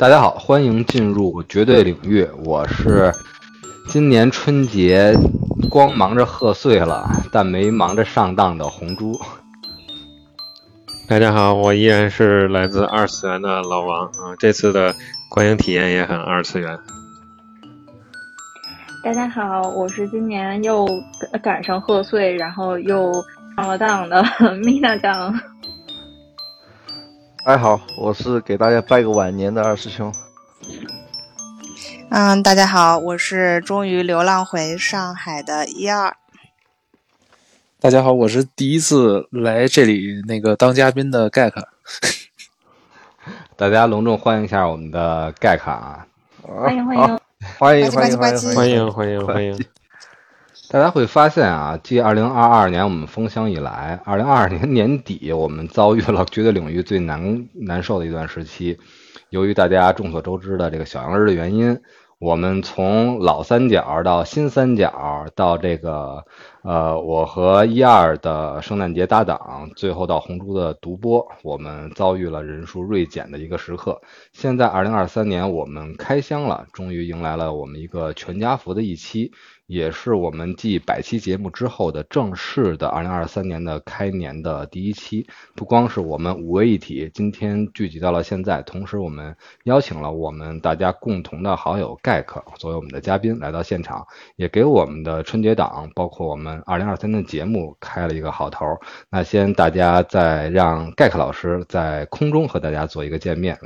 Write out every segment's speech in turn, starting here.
大家好，欢迎进入绝对领域。我是今年春节光忙着贺岁了，但没忙着上当的红猪。大家好，我依然是来自二次元的老王啊。这次的观影体验也很二次元。大家好，我是今年又赶上贺岁，然后又上了当的 米娜酱。大家好，我是给大家拜个晚年的二师兄。嗯，大家好，我是终于流浪回上海的一二。大家好，我是第一次来这里那个当嘉宾的盖卡。大家隆重欢迎一下我们的盖卡啊！欢迎欢迎欢迎欢迎欢迎欢迎欢迎欢迎！大家会发现啊，继二零二二年我们封箱以来，二零二二年年底我们遭遇了绝对领域最难难受的一段时期。由于大家众所周知的这个小阳日的原因，我们从老三角到新三角到这个呃，我和一二的圣诞节搭档，最后到红猪的独播，我们遭遇了人数锐减的一个时刻。现在二零二三年我们开箱了，终于迎来了我们一个全家福的一期。也是我们继百期节目之后的正式的二零二三年的开年的第一期。不光是我们五位一体今天聚集到了现在，同时我们邀请了我们大家共同的好友盖克作为我们的嘉宾来到现场，也给我们的春节档，包括我们二零二三的节目开了一个好头。那先大家再让盖克老师在空中和大家做一个见面。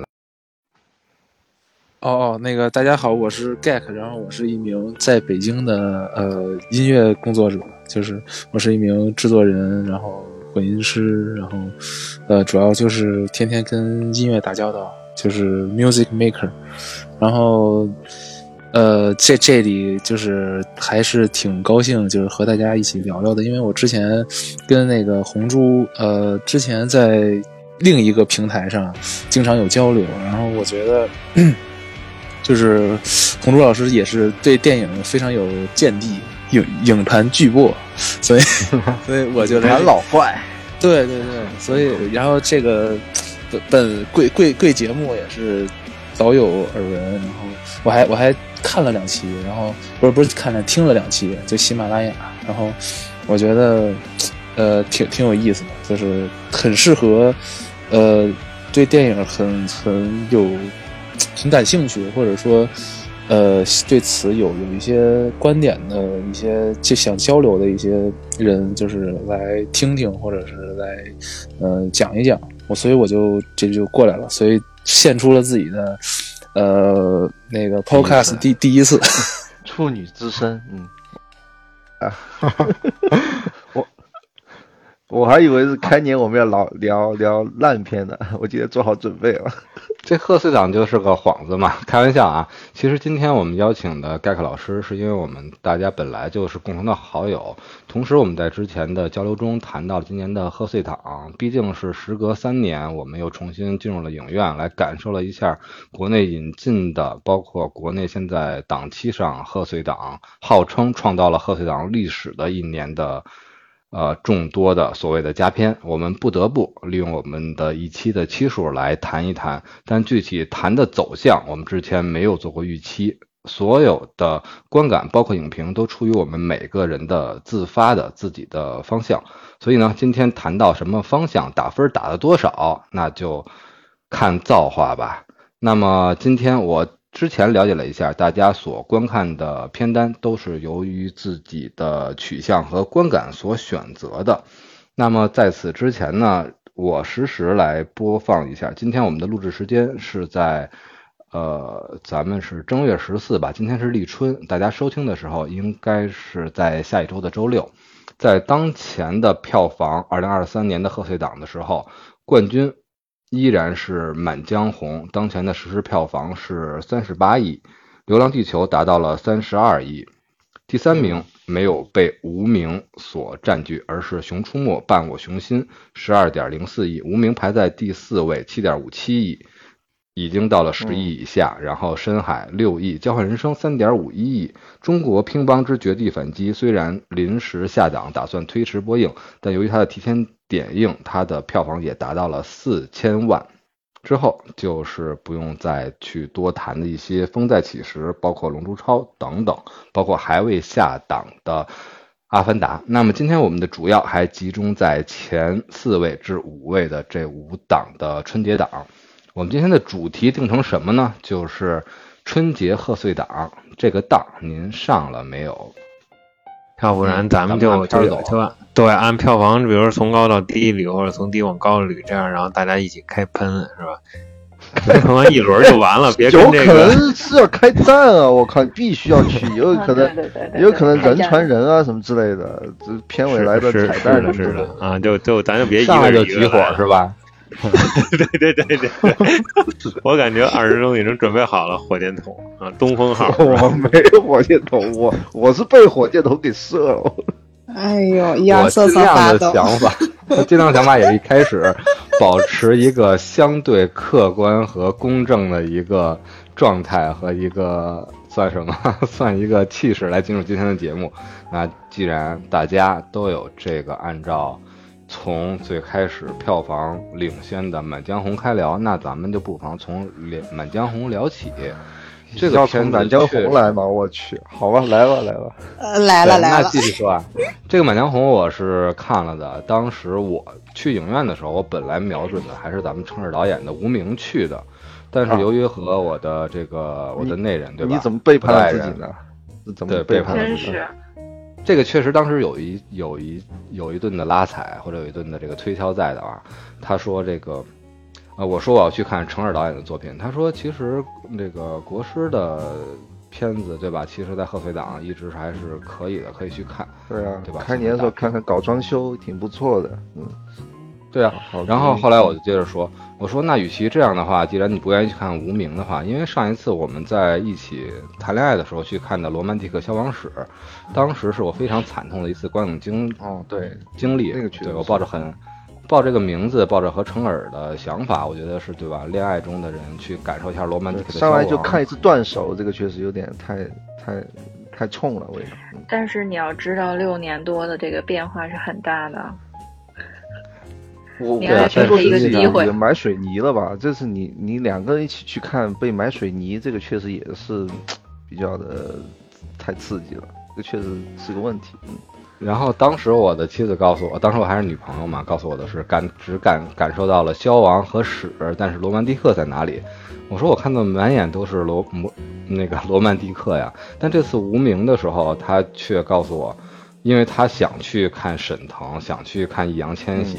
哦哦，那个大家好，我是 Gak，然后我是一名在北京的呃音乐工作者，就是我是一名制作人，然后混音师，然后呃主要就是天天跟音乐打交道，就是 music maker，然后呃这这里就是还是挺高兴，就是和大家一起聊聊的，因为我之前跟那个红猪呃之前在另一个平台上经常有交流，然后我觉得。就是红珠老师也是对电影非常有见地，影影坛巨擘，所以 所以我就谈老坏，对对对，所以然后这个本本贵贵贵节目也是早有耳闻，然后我还我还看了两期，然后不是不是看了听了两期，就喜马拉雅，然后我觉得呃挺挺有意思的，就是很适合呃对电影很很有。很感兴趣，或者说，呃，对此有有一些观点的一些就想交流的一些人，就是来听听，或者是来，呃，讲一讲。我所以我就这就过来了，所以献出了自己的，呃，那个 podcast 第第一次，处女之身，嗯，啊，我还以为是开年我们要聊聊聊烂片呢，我今天做好准备了。这贺岁档就是个幌子嘛，开玩笑啊。其实今天我们邀请的盖克老师，是因为我们大家本来就是共同的好友，同时我们在之前的交流中谈到了今年的贺岁档，毕竟是时隔三年，我们又重新进入了影院，来感受了一下国内引进的，包括国内现在档期上贺岁档，号称创造了贺岁档历史的一年的。呃，众多的所谓的佳片，我们不得不利用我们的一期的期数来谈一谈。但具体谈的走向，我们之前没有做过预期。所有的观感，包括影评，都出于我们每个人的自发的自己的方向。所以呢，今天谈到什么方向，打分打了多少，那就看造化吧。那么今天我。之前了解了一下，大家所观看的片单都是由于自己的取向和观感所选择的。那么在此之前呢，我实时来播放一下。今天我们的录制时间是在，呃，咱们是正月十四吧？今天是立春，大家收听的时候应该是在下一周的周六。在当前的票房，二零二三年的贺岁档的时候，冠军。依然是《满江红》，当前的实时票房是三十八亿，《流浪地球》达到了三十二亿。第三名没有被《无名》所占据，而是《熊出没·伴我雄心》，十二点零四亿，《无名》排在第四位，七点五七亿，已经到了十亿以下。然后《深海》六亿，《交换人生》三点五一亿，《中国乒乓之绝地反击》虽然临时下档，打算推迟播映，但由于它的提前。点映，它的票房也达到了四千万，之后就是不用再去多谈的一些《风再起时》，包括《龙珠超》等等，包括还未下档的《阿凡达》。那么今天我们的主要还集中在前四位至五位的这五档的春节档。我们今天的主题定成什么呢？就是春节贺岁档这个档，您上了没有？要不然咱们就嗯咱们按片儿走就就对按票房，比如说从高到低捋，或者从低往高捋，这样然后大家一起开喷是吧？喷完一轮就完了，别有可跟这个能是要开战啊！我靠，必须要去，有啊可能有可能人传人啊什么之类的，这片尾来的是彩蛋是的，是的啊，就就咱就别一个一个就起火是吧？对对对对对，我感觉二师兄已经准备好了火箭筒啊，东风号。我没有火箭筒，我我是被火箭筒给射了。哎呦，一二我瑟尽量的。想法，我尽量想法也是一开始 保持一个相对客观和公正的一个状态和一个算什么，算一个气势来进入今天的节目。那既然大家都有这个按照从最开始票房领先的《满江红》开聊，那咱们就不妨从《满江红》聊起。这个要片子从满江红来吗？我去，好吧，来吧来吧。呃，来了来了，那继续说啊，这个《满江红》我是看了的。当时我去影院的时候，我本来瞄准的还是咱们城市导演的《无名》去的，但是啊由于和我的这个我的内人对吧？你怎么背叛了自己呢？是怎么背背叛了自己这个确实当时有一有一有一顿的拉踩或者有一顿的这个推敲在的啊。他说这个，呃，我说我要去看程耳导演的作品，他说其实那个国师的片子对吧？其实在贺岁档一直还是可以的，可以去看。对啊对吧，开年的时候看看搞装修挺不错的，嗯。对啊，然后后来我就接着说，我说那与其这样的话，既然你不愿意去看《无名》的话，因为上一次我们在一起谈恋爱的时候去看的《罗曼蒂克消亡史》，当时是我非常惨痛的一次观影经哦，对，经历。那个确实对我抱着很抱这个名字，抱着和程耳的想法，我觉得是对吧？恋爱中的人去感受一下罗曼蒂克的消上。来就看一次断手，这个确实有点太太太冲了，味道。嗯但是你要知道，六年多的这个变化是很大的。我我要听说一个是机会也买水泥了吧？这是你你两个人一起去看被买水泥，这个确实也是比较的太刺激了，这确实是个问题。嗯，然后当时我的妻子告诉我，当时我还是女朋友嘛，告诉我的是感只感感受到了消亡和史，但是罗曼蒂克在哪里？我说我看到满眼都是罗摩那个罗曼蒂克呀，但这次无名的时候，他却告诉我，因为他想去看沈腾，想去看易烊千玺，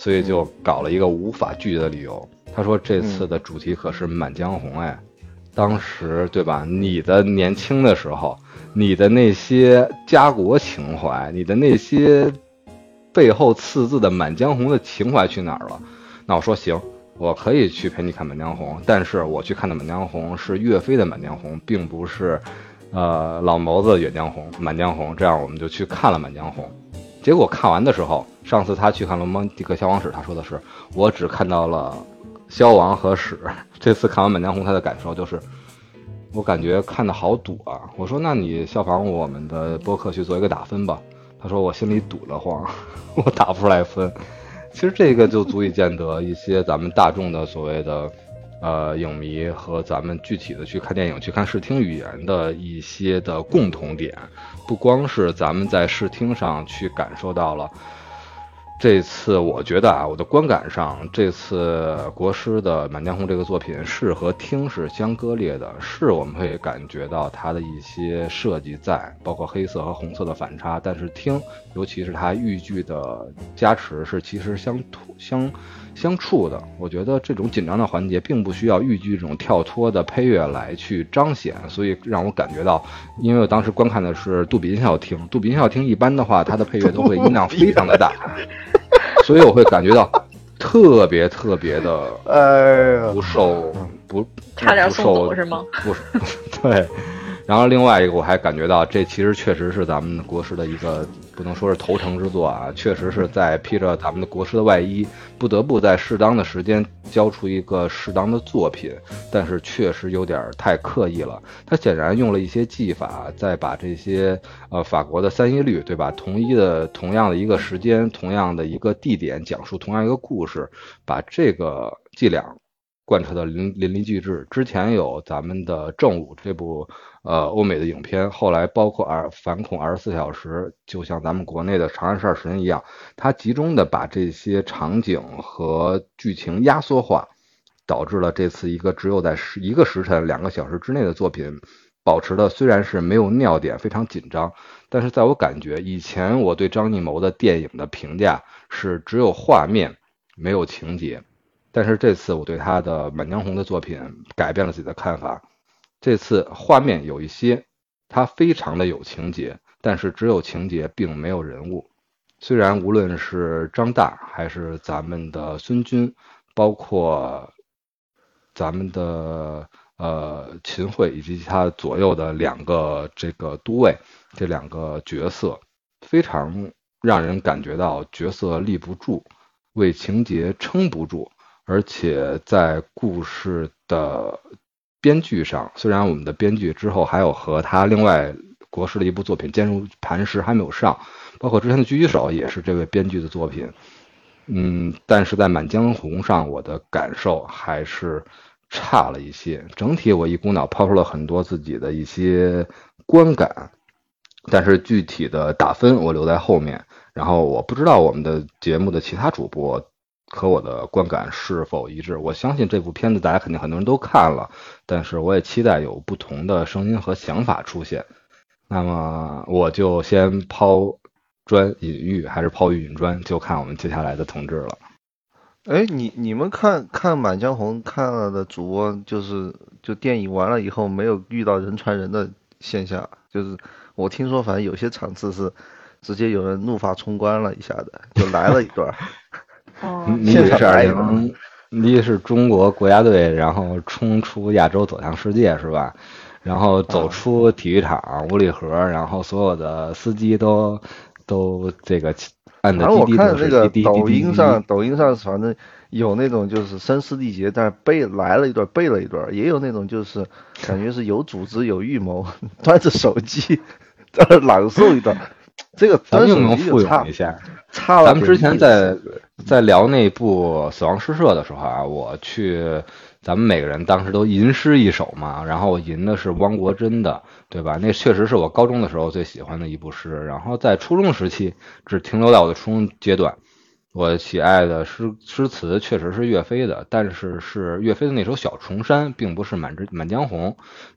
所以就搞了一个无法拒绝的理由。他说这次的主题可是《满江红》哎，当时对吧？你的年轻的时候，你的那些家国情怀，你的那些背后刺字的《满江红》的情怀去哪儿了？那我说行，我可以去陪你看《满江红》，但是我去看的《满江红》是岳飞的《满江红》，并不是呃老谋子的《远江红》《满江红》。这样我们就去看了《满江红》。结果看完的时候，上次他去看《罗曼蒂克消亡史》，他说的是我只看到了消亡和史。这次看完《满江红》，他的感受就是，我感觉看的好堵啊。我说，那你效仿我们的播客去做一个打分吧。他说我心里堵得慌，我打不出来分。其实这个就足以见得一些咱们大众的所谓的。呃，影迷和咱们具体的去看电影、去看视听语言的一些的共同点，不光是咱们在视听上去感受到了。这次我觉得啊，我的观感上，这次国师的《满江红》这个作品是和听是相割裂的，是我们会感觉到它的一些设计在，包括黑色和红色的反差，但是听，尤其是它豫剧的加持是其实相突相相处的。我觉得这种紧张的环节并不需要豫剧这种跳脱的配乐来去彰显，所以让我感觉到，因为我当时观看的是杜比音效厅，杜比音效厅一般的话，它的配乐都会音量非常的大。所以我会感觉到特别特别的哎呀不，受不差点送不受走是吗？不是，对。然后另外一个，我还感觉到这其实确实是咱们国师的一个不能说是头程之作啊，确实是在披着咱们的国师的外衣，不得不在适当的时间交出一个适当的作品，但是确实有点太刻意了。他显然用了一些技法，再把这些呃法国的三一律，对吧？同一的同样的一个时间，同样的一个地点，讲述同样一个故事，把这个伎俩贯彻的淋淋漓尽致。之前有咱们的《正午》这部呃欧美的影片，后来包括二《反恐二十四小时》，就像咱们国内的《长安十二时辰》一样，它集中的把这些场景和剧情压缩化，导致了这次一个只有在十一个时辰、两个小时之内的作品，保持的虽然是没有尿点，非常紧张，但是在我感觉，以前我对张艺谋的电影的评价是只有画面，没有情节。但是这次我对他的《满江红》的作品改变了自己的看法。这次画面有一些，它非常的有情节，但是只有情节，并没有人物。虽然无论是张大还是咱们的孙军，包括咱们的呃秦桧以及他左右的两个这个都尉，这两个角色，非常让人感觉到角色立不住，为情节撑不住。而且在故事的编剧上，虽然我们的编剧之后还有和他另外国师的一部作品《坚如磐石》还没有上，包括之前的《狙击手》也是这位编剧的作品，嗯，但是在《满江红》上，我的感受还是差了一些。整体我一股脑抛出了很多自己的一些观感，但是具体的打分我留在后面。然后我不知道我们的节目的其他主播。和我的观感是否一致？我相信这部片子大家肯定很多人都看了，但是我也期待有不同的声音和想法出现。那么我就先抛砖引玉，还是抛玉引砖，就看我们接下来的同志了。哎，你你们看看《满江红》看了的主播，就是就电影完了以后没有遇到人传人的现象，就是我听说反正有些场次是直接有人怒发冲冠了一下的，就来了一段。你以为是二零，你是中国国家队，然后冲出亚洲走向世界是吧？然后走出体育场五里河，然后所有的司机都都这个按的滴滴反正我看那个抖音上，抖音上反正有那种就是声嘶力竭，但是背来了一段，背了一段，也有那种就是感觉是有组织有预谋，端着手机在那朗诵一段。这个咱们能复用一下？差了。咱们之前在在聊那部《死亡诗社》的时候啊，我去，咱们每个人当时都吟诗一首嘛。然后我吟的是汪国真的，对吧？那确实是我高中的时候最喜欢的一部诗。然后在初中时期，只停留在我的初中阶段。我喜爱的诗诗词确实是岳飞的，但是是岳飞的那首《小重山》，并不是《满之满江红》。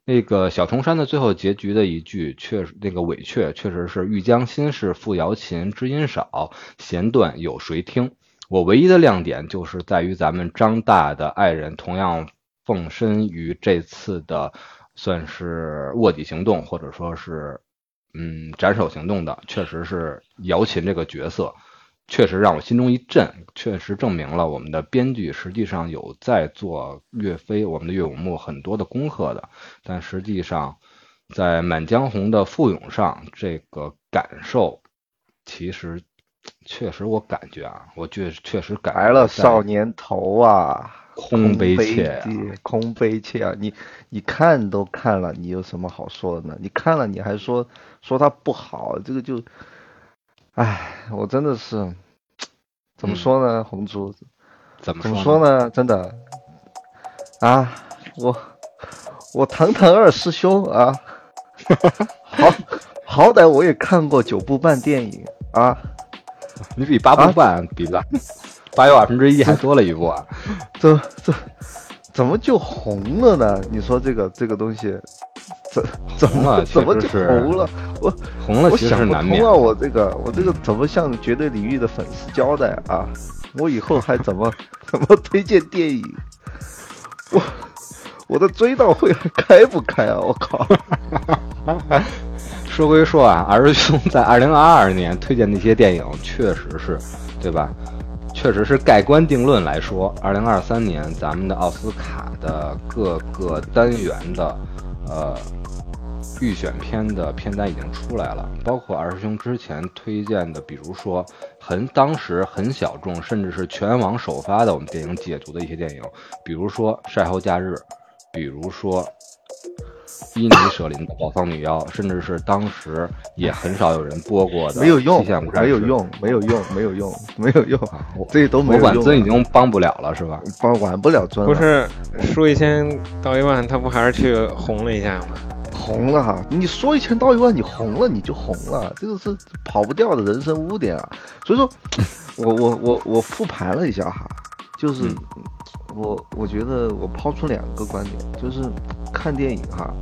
那个《小重山》的最后结局的一句，确那个尾阙确实是“欲将心事付瑶琴，知音少，弦断有谁听”。我唯一的亮点就是在于咱们张大的爱人同样奉身于这次的算是卧底行动，或者说是嗯斩首行动的，确实是瑶琴这个角色。确实让我心中一震，确实证明了我们的编剧实际上有在做岳飞，我们的岳武穆很多的功课的。但实际上，在《满江红》的复咏上，这个感受其实确实我感觉啊，我确确实感来了少年头啊，空悲切，空悲切啊！你你看都看了，你有什么好说的呢？你看了你还说说他不好，这个就。唉，我真的是怎么说呢，红珠？怎么怎么说呢？真的啊，我我堂堂二师兄啊，好好歹我也看过九部半电影啊，你比八部半比了八又二分之一还多了一部啊，这这怎么就红了呢？你说这个这个东西？怎怎么怎么就红了？我红了，我想不通啊！我这个我这个怎么向绝对领域的粉丝交代啊？我以后还怎么怎么推荐电影？我我的追悼会还开不开啊？我靠！说归说啊，二师兄在二零二二年推荐那些电影，确实是，对吧？确实是盖棺定论来说，二零二三年咱们的奥斯卡的各个单元的呃。预选片的片单已经出来了，包括二师兄之前推荐的，比如说很当时很小众，甚至是全网首发的我们电影解读的一些电影，比如说《晒后假日》，比如说伊尼 舍林的宝藏女妖，甚至是当时也很少有人播过的没有用没有用，没有用，没有用，没有用，这都没有用。尊已经帮不了了，是吧？帮管不了尊了，不是说一千道一万，他不还是去红了一下吗？红了哈！你说一千道一万，你红了你就红了，这个是跑不掉的人生污点啊。所以说，我我我我复盘了一下哈，就是嗯我我觉得我抛出两个观点，就是看电影哈，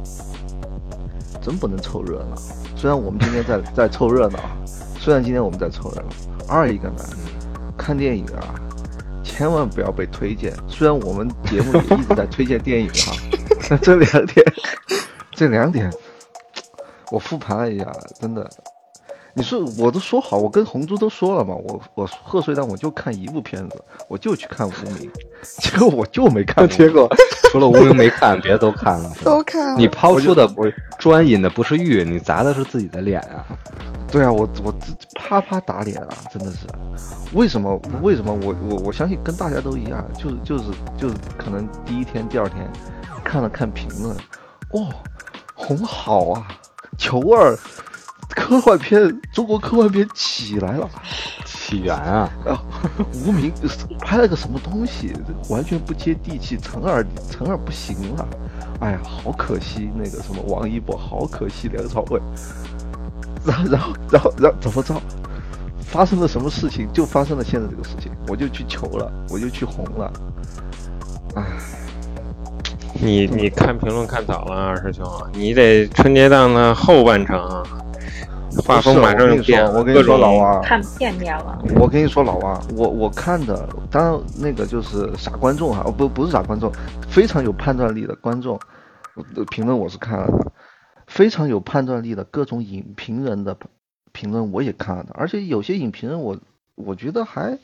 真不能凑热闹。虽然我们今天在 在凑热闹，虽然今天我们在凑热闹，二一个呢，看电影啊，千万不要被推荐。虽然我们节目也一直在推荐电影哈，但 这两点，这两点，我复盘了一下，真的。你说我都说好，我跟红猪都说了嘛，我我贺岁档我就看一部片子，我就去看《无名》，结果我就没看。结果除了无名没看，别的都看了。都看了你抛出的我砖引的不是玉，你砸的是自己的脸啊！对啊，我我这啪啪打脸啊，真的是。为什么？为什么我我我相信跟大家都一样，就是就是就是可能第一天、第二天看了看评论，哦，红好啊，球儿，科幻片，中国科幻片起来了。起源啊，啊，无名拍了个什么东西，这完全不接地气，陈二陈二不行了，哎呀，好可惜那个什么王一博，好可惜梁朝伟，然后然后然后然后怎么着？发生了什么事情？就发生了现在这个事情，我就去求了，我就去红了，哎，你你看评论看早了，二师兄，你得春节档的后半程啊，画风马上就变了，我跟你说，我跟你说，老王，看片面了。我跟你说，老王，我我看的，当然那个就是傻观众哈，哦不不是傻观众，非常有判断力的观众，呃评论我是看了的，非常有判断力的各种影评人的评论我也看了的，而且有些影评人我我觉得还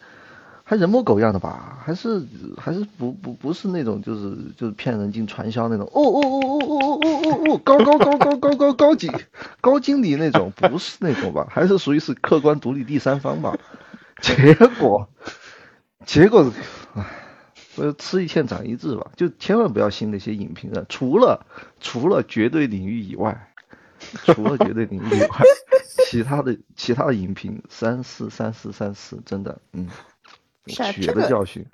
还人模狗样的吧，还是还是不不不是那种就是就是骗人进传销那种，哦哦哦哦哦哦哦哦哦，高高高高高高高级高经理那种，不是那种吧，还是属于是客观独立第三方吧。结果，结果，唉，所以吃一堑长一智吧，就千万不要信那些影评人，除了除了绝对领域以外，除了绝对领域以外，其他的其他的影评三四三四三四，真的，嗯，是啊这个的教训，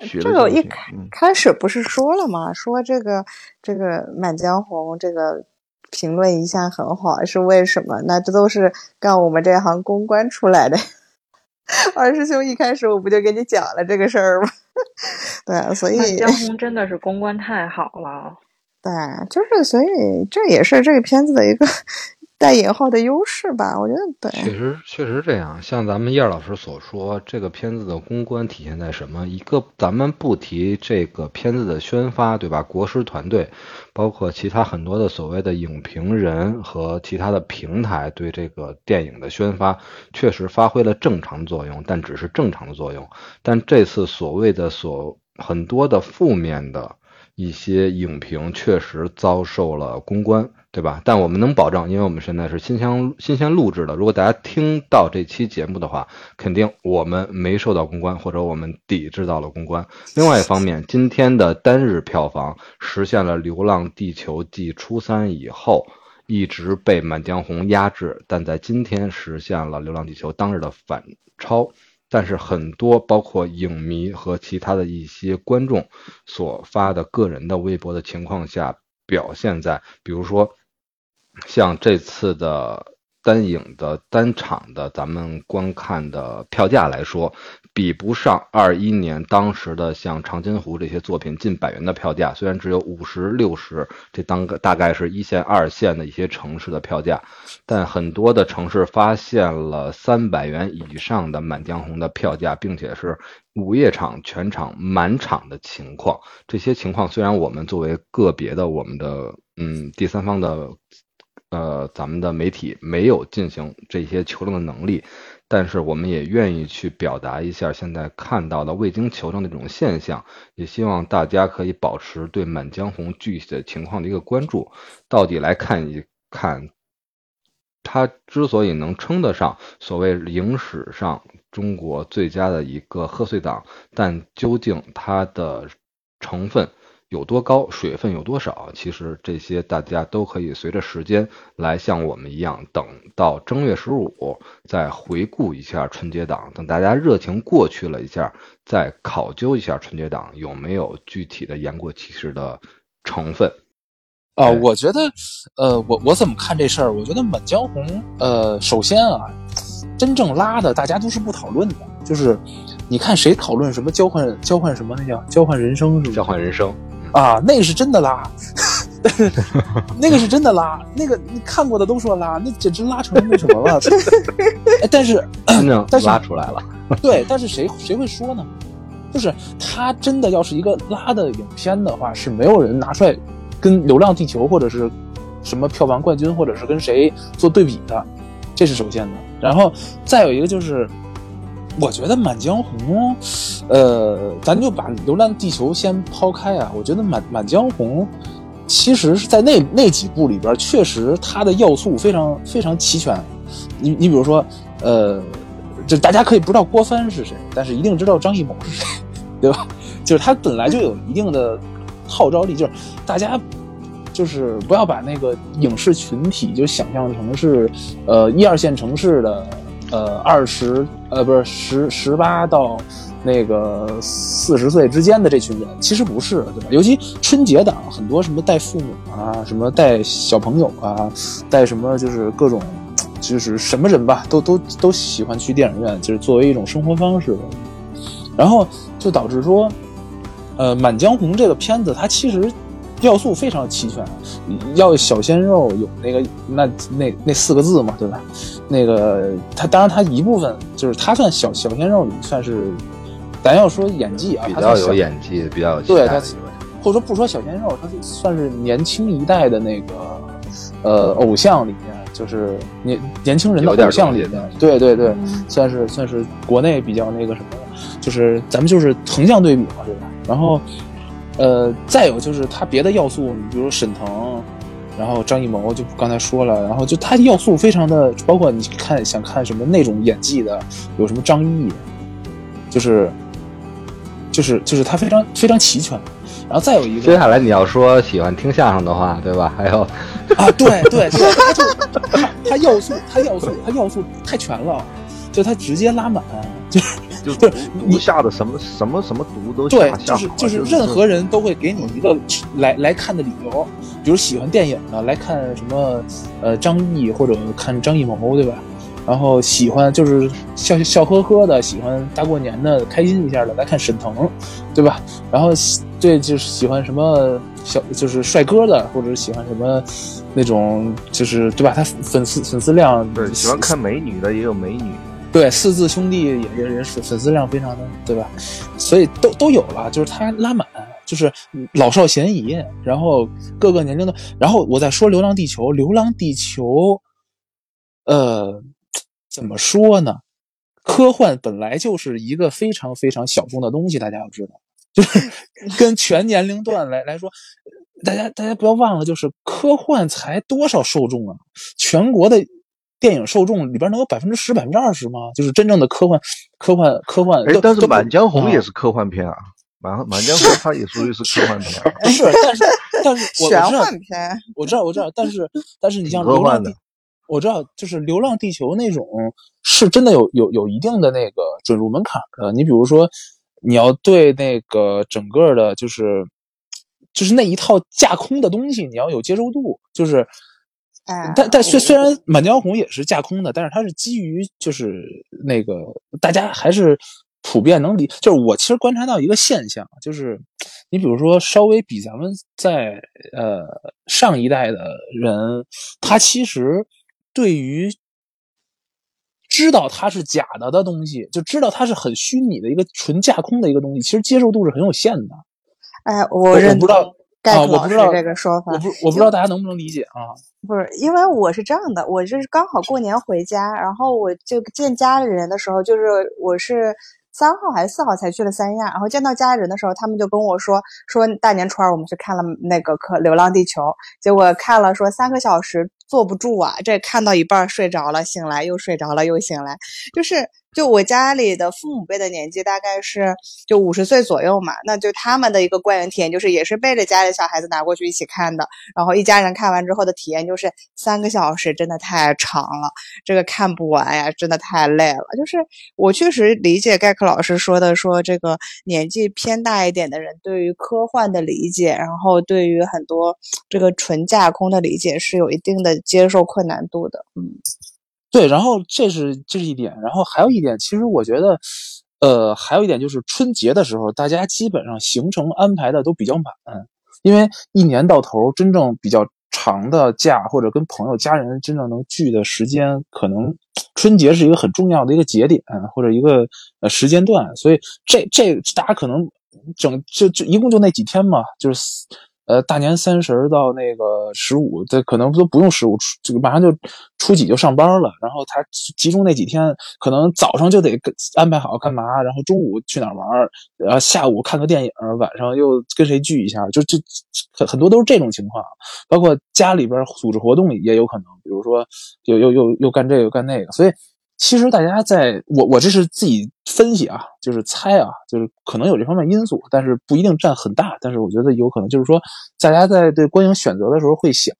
学这个我一的教训，嗯，开始不是说了吗？说这个这个《满江红》这个评论一向很好，是为什么？那这都是干我们这行公关出来的。二师兄一开始我不就跟你讲了这个事儿吗？对，啊所以满江红真的是公关太好了，对，就是所以这也是这个片子的一个带引号的优势吧。我觉得对，确实确实这样。像咱们叶老师所说，这个片子的公关体现在什么？一个咱们不提这个片子的宣发，对吧？国师团队，包括其他很多的所谓的影评人和其他的平台对这个电影的宣发，确实发挥了正常作用，但只是正常的作用。但这次所谓的所很多的负面的一些影评，确实遭受了公关。对吧？但我们能保证，因为我们现在是新鲜新鲜录制的。如果大家听到这期节目的话，肯定我们没受到公关，或者我们抵制到了公关。另外一方面，今天的单日票房实现了《流浪地球》继初三以后一直被《满江红》压制，但在今天实现了《流浪地球》当日的反超。但是很多包括影迷和其他的一些观众所发的个人的微博的情况下，表现在比如说。像这次的单影的单场的咱们观看的票价来说，比不上二一年当时的像长津湖这些作品近百元的票价，虽然只有五十六十，这当个大概是一线二线的一些城市的票价，但很多的城市发现了三百元以上的《满江红》的票价，并且是午夜场全场满场的情况。这些情况虽然我们作为个别的我们的嗯第三方的。呃，咱们的媒体没有进行这些求证的能力，但是我们也愿意去表达一下现在看到的未经求证的这种现象，也希望大家可以保持对《满江红》具体的情况的一个关注，到底来看一看，它之所以能称得上所谓影史上中国最佳的一个贺岁档，但究竟它的成分有多高，水分有多少，其实这些大家都可以随着时间来像我们一样，等到正月十五再回顾一下春节档，等大家热情过去了一下，再考究一下春节档有没有具体的言过其实的成分。啊，对我觉得，呃，我我怎么看这事儿？我觉得《满江红》呃，首先啊，真正拉的大家都是不讨论的，就是你看谁讨论什么交换交换什么那叫交换人生是交？换人生，啊，那个是真的拉，那个是真的拉，那个你看过的都说拉，那简直拉成那什么了。哎但是 但是拉出来了。对，但是谁谁会说呢？就是他真的要是一个拉的影片的话，是没有人拿出来跟《流浪地球》或者是什么票房冠军，或者是跟谁做对比的，这是首先的。然后再有一个就是，我觉得《满江红》，呃，咱就把《流浪地球》先抛开啊，我觉得满《满江红》其实是在那那几部里边，确实它的要素非常非常齐全。你你比如说，呃，就大家可以不知道郭帆是谁，但是一定知道张艺谋是谁，对吧？就是他本来就有一定的号召力，就是大家就是不要把那个影视群体就想象成是呃一二线城市的呃二十呃不是十十八到那个四十岁之间的这群人，其实不是，对吧？尤其春节档很多什么带父母啊，什么带小朋友啊，带什么就是各种。就是什么人吧，都都都喜欢去电影院，就是作为一种生活方式。然后就导致说，呃，《满江红》这个片子它其实要素非常齐全，要小鲜肉有那个那那那四个字嘛，对吧？那个他当然他一部分就是他算小小鲜肉里算是，咱要说演技啊，比较它算小有演技，比较有对他。或者说不说小鲜肉，他是算是年轻一代的那个呃偶像里面，就是年年轻人的偶像里面，对对对，嗯算是算是国内比较那个什么的，就是咱们就是横向对比嘛，对吧？然后呃，再有就是他别的要素，你比如沈腾。然后张艺谋就刚才说了，然后就他要素非常的，包括你看想看什么那种演技的，有什么张译，就是就是就是他非常非常齐全。然后再有一个接下来你要说喜欢听相声的话，对吧？还有啊，对对对，他就他他要素他要素他要素太全了，就他直接拉满，就是 就是毒下的什么什么什么毒都对就是就是任何人都会给你一个来来看的理由，比如喜欢电影的来看什么呃张译或者看张艺谋，对吧？然后喜欢就是笑笑呵呵的，喜欢大过年的开心一下的来看沈腾，对吧？然后喜对就是喜欢什么小就是帅哥的，或者喜欢什么那种就是对吧？他粉丝粉丝量对喜欢看美女的也有美女，对，四字兄弟也也也是粉丝量非常的，对吧？所以都都有了，就是他拉满，就是老少咸宜，然后各个年龄的。然后我再说《流浪地球》，《流浪地球》，呃，怎么说呢？科幻本来就是一个非常非常小众的东西，大家要知道，就是跟全年龄段来来说，大家大家不要忘了，就是科幻才多少受众啊？全国的电影受众里边能有百分之十、百分之二十吗？就是真正的科幻、科幻、科幻。但是《满江红》啊也是科幻片啊，满满江红》它也属于是科幻片啊，是，但是但是 我知道幻片，我知道，我知道，但是 但是你像《流浪地》，我知道，就是《流浪地球》那种是真的有有有一定的那个准入门槛的。你比如说，你要对那个整个的，就是就是那一套架空的东西，你要有接受度。就是，哎，但但虽虽然《满江红》也是架空的，但是它是基于就是那个大家还是普遍能理。就是我其实观察到一个现象，就是你比如说稍微比咱们在呃上一代的人，他其实对于知道它是假的的东西，就知道它是很虚拟的一个纯架空的一个东西，其实接受度是很有限的。哎，我我认不知道同盖啊克老师我不知道这个说法我。不我不知道大家能不能理解啊？不是，因为我是这样的，我就是刚好过年回家，然后我就见家里人的时候，就是我是三号还是四号才去了三亚，然后见到家里人的时候，他们就跟我说说大年初二我们去看了那个可《流浪地球》，结果看了说三个小时坐不住啊，这看到一半睡着了，醒来又睡着了又醒来，就是就我家里的父母辈的年纪大概是就五十岁左右嘛，那就他们的一个观影体验就是也是背着家里小孩子拿过去一起看的，然后一家人看完之后的体验就是三个小时真的太长了，这个看不完呀，真的太累了。就是我确实理解盖克老师说的，说这个年纪偏大一点的人对于科幻的理解，然后对于很多这个纯架空的理解是有一定的接受困难度的，嗯。对，然后这是这是一点，然后还有一点，其实我觉得，呃，还有一点就是春节的时候，大家基本上行程安排的都比较满，因为一年到头真正比较长的假或者跟朋友家人真正能聚的时间，可能春节是一个很重要的一个节点或者一个呃时间段，所以这这大家可能整就就一共就那几天嘛，就是。呃，大年三十到那个十五，这可能都不用十五，这个马上就初几就上班了。然后他集中那几天，可能早上就得安排好干嘛，然后中午去哪玩，然后下午看个电影，晚上又跟谁聚一下，就就很很多都是这种情况。包括家里边组织活动也有可能，比如说又又又又干这个又干那个，所以。其实大家在我我这是自己分析啊，就是猜啊，就是可能有这方面因素，但是不一定占很大。但是我觉得有可能，就是说大家在对观影选择的时候会想，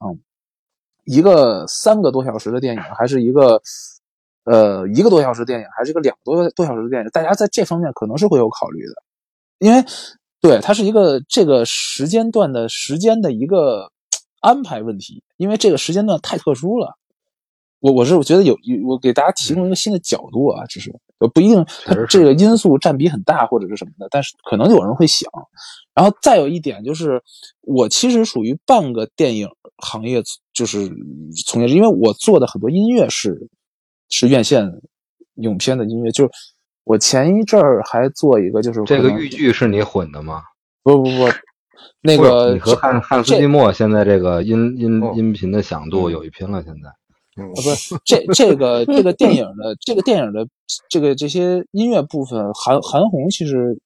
一个三个多小时的电影，还是一个呃一个多小时电影，还是一个两个多多小时的电影？大家在这方面可能是会有考虑的，因为对它是一个这个时间段的时间的一个安排问题，因为这个时间段太特殊了。我我是我觉得有有我给大家提供一个新的角度啊，只是不一定它这个因素占比很大或者是什么的，但是可能有人会想。然后再有一点就是，我其实属于半个电影行业就是从业者，因为我做的很多音乐是是院线影片的音乐，就是我前一阵儿还做一个，就是这个豫剧是你混的吗？不不不，那个你和汉汉斯季默现在这个音音音频的响度有一拼了，现在。啊，不是这这个这个电影的这个电影的这个这些音乐部分，韩韩红其实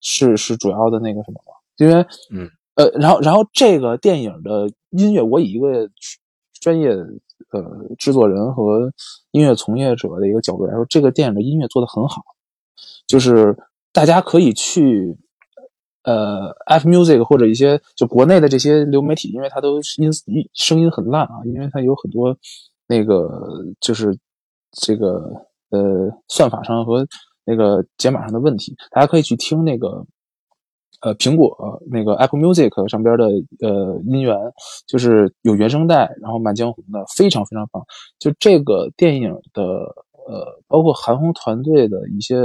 是是主要的那个什么嘛？因为嗯呃，然后然后这个电影的音乐，我以一个专业呃制作人和音乐从业者的一个角度来说，这个电影的音乐做的很好，就是大家可以去呃 F Music 或者一些就国内的这些流媒体，因为它都音音声音很烂啊，因为它有很多。那个就是这个呃算法上和那个解码上的问题，大家可以去听那个呃苹果那个 Apple Music 上边的呃音源，就是有原声带，然后《满江红》的非常非常棒。就这个电影的呃，包括韩红团队的一些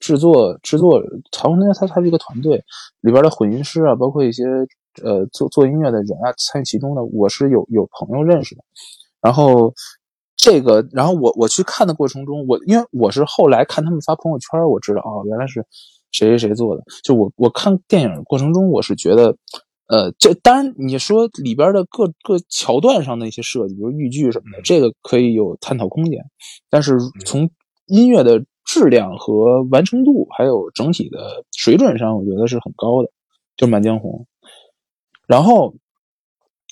制作制作，韩红他他是一个团队里边的混音师啊，包括一些呃做做音乐的人啊参与其中的，我是有有朋友认识的。然后，这个，然后我我去看的过程中，我因为我是后来看他们发朋友圈，我知道哦，原来是谁谁谁做的。就我我看电影过程中，我是觉得，呃，这当然你说里边的各个桥段上的一些设计，比如豫剧什么的，这个可以有探讨空间。但是从音乐的质量和完成度，还有整体的水准上，我觉得是很高的。就《满江红》，然后。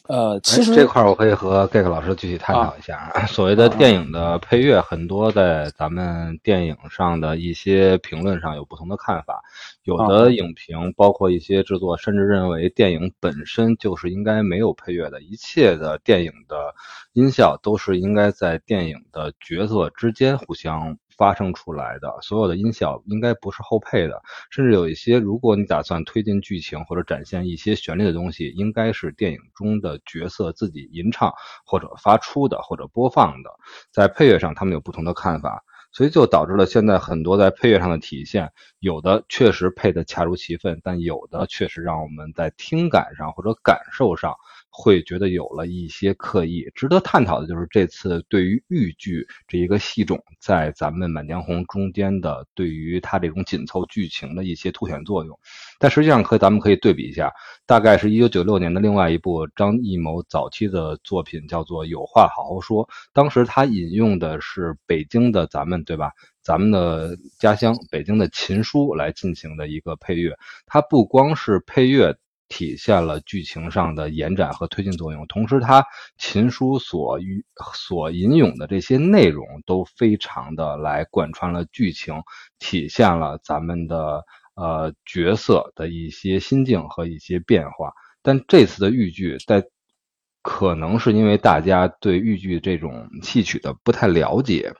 呃，其实这块我可以和 Gek 老师具体探讨一下。所谓的电影的配乐，很多在咱们电影上的一些评论上有不同的看法。有的影评，包括一些制作，甚至认为电影本身就是应该没有配乐的，一切的电影的音效都是应该在电影的角色之间互相。发生出来的所有的音效应该不是后配的，甚至有一些，如果你打算推进剧情或者展现一些旋律的东西，应该是电影中的角色自己吟唱或者发出的或者播放的。在配乐上，他们有不同的看法，所以就导致了现在很多在配乐上的体现，有的确实配得恰如其分，但有的确实让我们在听感上或者感受上。会觉得有了一些刻意，值得探讨的就是这次对于豫剧这一个戏种在咱们《满江红》中间的对于它这种紧凑剧情的一些凸显作用。但实际上，可咱们可以对比一下，大概是一九九六年的另外一部张艺谋早期的作品，叫做《有话好好说》。当时他引用的是北京的咱们对吧？咱们的家乡北京的琴书来进行的一个配乐。它不光是配乐。体现了剧情上的延展和推进作用。同时，他秦书所与所吟咏的这些内容都非常的来贯穿了剧情，体现了咱们的呃角色的一些心境和一些变化。但这次的豫剧在可能是因为大家对豫剧这种戏曲的不太了解，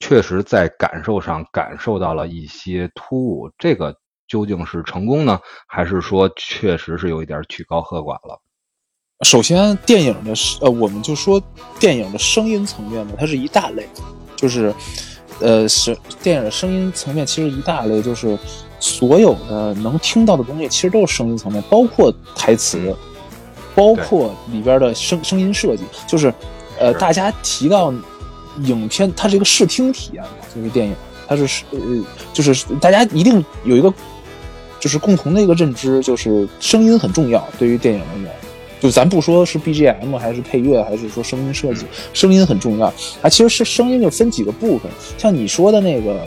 确实在感受上感受到了一些突兀。这个究竟是成功呢，还是说确实是有一点曲高和寡了？首先，电影的呃，我们就说电影的声音层面吧，它是一大类，就是呃，是电影的声音层面其实一大类，就是所有的能听到的东西，其实都是声音层面，包括台词。包括里边的声声音设计，就是，呃，大家提到影片，它是一个视听体验嘛，就是电影，它是呃，就是大家一定有一个，就是共同的一个认知，就是声音很重要，对于电影而言，就咱不说是 BGM 还是配乐，还是说声音设计，声音很重要。啊其实是声音就分几个部分，像你说的那个，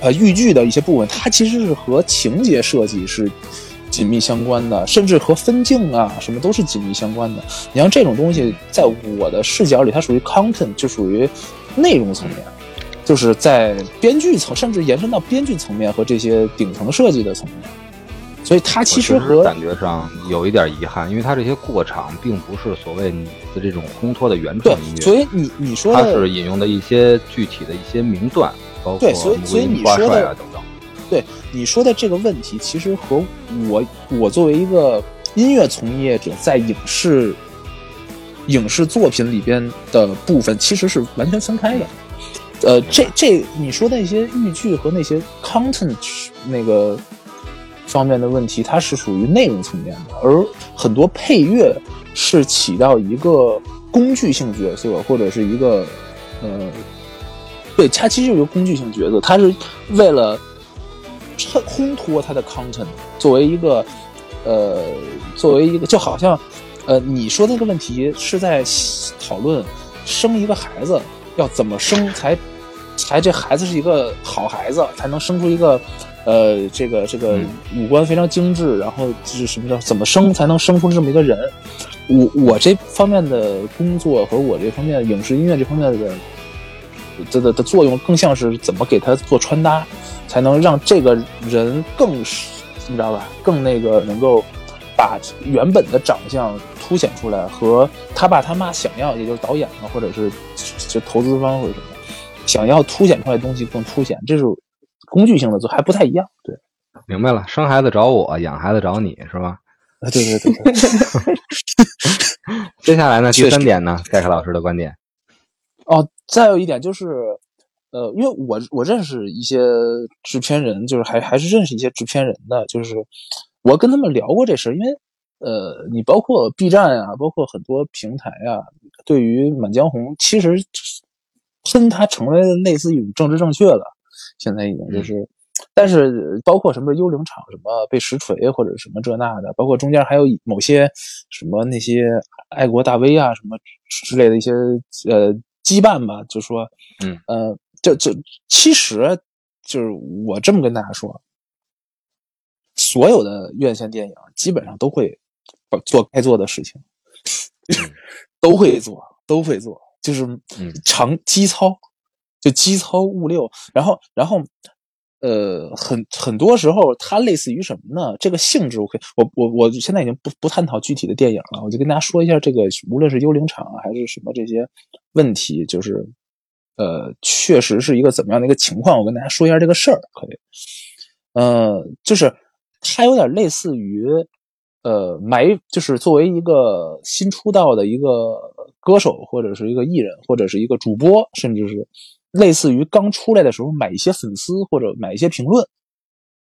呃，豫剧的一些部分，它其实是和情节设计是。紧密相关的，甚至和分镜啊什么都是紧密相关的。你像这种东西，在我的视角里，它属于 content，就属于内容层面，就是在编剧层，甚至延伸到编剧层面和这些顶层设计的层面。所以它其实和感觉上有一点遗憾，因为它这些过场并不是所谓你的这种烘托的原创音乐。所以你你说它是引用的一些具体的一些名段，包括所以所以你说的。对你说的这个问题，其实和我我作为一个音乐从业者，在影视影视作品里边的部分，其实是完全分开的。呃，这这你说的那些豫剧和那些 content 那个方面的问题，它是属于内容层面的，而很多配乐是起到一个工具性角色，或者是一个呃，对，它其实有一个工具性角色，它是为了。衬烘托它的 content，作为一个，呃，作为一个，就好像，呃，你说那个问题是在讨论生一个孩子要怎么生才，才这孩子是一个好孩子，才能生出一个，呃，这个这个五官非常精致，然后就是什么叫怎么生才能生出这么一个人？我我这方面的工作和我这方面影视音乐这方面的，的的的作用更像是怎么给他做穿搭。才能让这个人更，你知道吧？更那个能够把原本的长相凸显出来，和他爸他妈想要，也就是导演啊，或者是就投资方或者什么，想要凸显出来的东西更凸显，这是工具性的，做还不太一样。对，明白了，生孩子找我，养孩子找你是吧？啊，对对对。接下来呢？第三点呢？盖克老师的观点。哦，再有一点就是。呃，因为我我认识一些制片人，就是还还是认识一些制片人的，就是我跟他们聊过这事因为呃，你包括 B 站啊，包括很多平台啊，对于《满江红》其实喷它成为类似一种政治正确了，现在已经就是，但是包括什么幽灵场什么被实锤或者什么这那的，包括中间还有某些什么那些爱国大 V 啊什么之类的一些呃羁绊吧，就说嗯。呃。就就其实，就是我这么跟大家说，所有的院线电影基本上都会做该做的事情，都会做，都会做，就是长基操，就基操勿六。然后，然后，呃，很很多时候，它类似于什么呢？这个性质，我可以，我我我现在已经不不探讨具体的电影了，我就跟大家说一下这个，无论是幽灵场还是什么这些问题，就是。呃，确实是一个怎么样的一个情况？我跟大家说一下这个事儿，可以。呃，就是它有点类似于，呃，埋，就是作为一个新出道的一个歌手，或者是一个艺人，或者是一个主播，甚至是类似于刚出来的时候买一些粉丝或者买一些评论，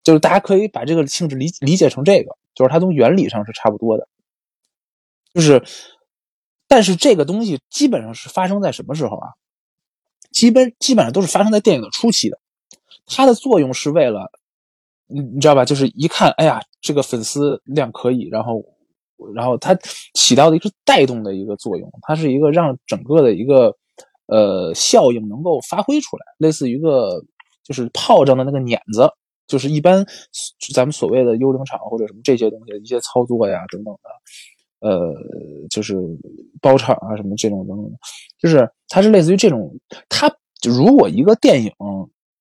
就是大家可以把这个性质理理解成这个，就是它从原理上是差不多的。就是，但是这个东西基本上是发生在什么时候啊？基本基本上都是发生在电影的初期的，它的作用是为了，你你知道吧？就是一看，哎呀，这个粉丝量可以，然后，然后它起到的一个带动的一个作用，它是一个让整个的一个呃效应能够发挥出来，类似于一个就是炮仗的那个碾子，就是一般咱们所谓的幽灵场或者什么这些东西的，一些操作呀等等的，呃，就是包场啊什么这种等等的，就是它是类似于这种，它如果一个电影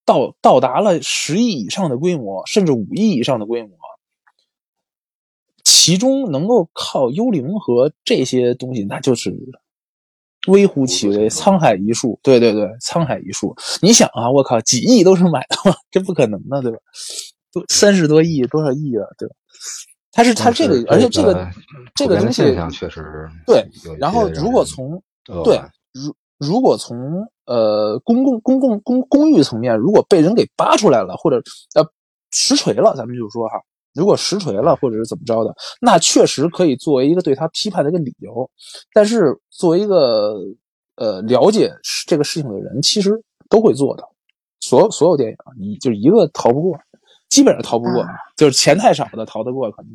到到达了十亿以上的规模，甚至五亿以上的规模。其中能够靠幽灵和这些东西，那就是微乎其微，沧海一粟。对对对，沧海一粟。你想啊，我靠，几亿都是买的吗？这不可能的，对吧？都三十多亿，多少亿啊，对吧？它是它这个，而且这个这个东西确实对。然后如果从对如如果从呃公共公共公公寓层面，如果被人给扒出来了，或者呃实锤了，咱们就说哈。如果实锤了，或者是怎么着的，那确实可以作为一个对他批判的一个理由。但是作为一个呃了解这个事情的人，其实都会做的。所有所有电影，你就一个逃不过，基本上逃不过，就是钱太少的逃得过，可能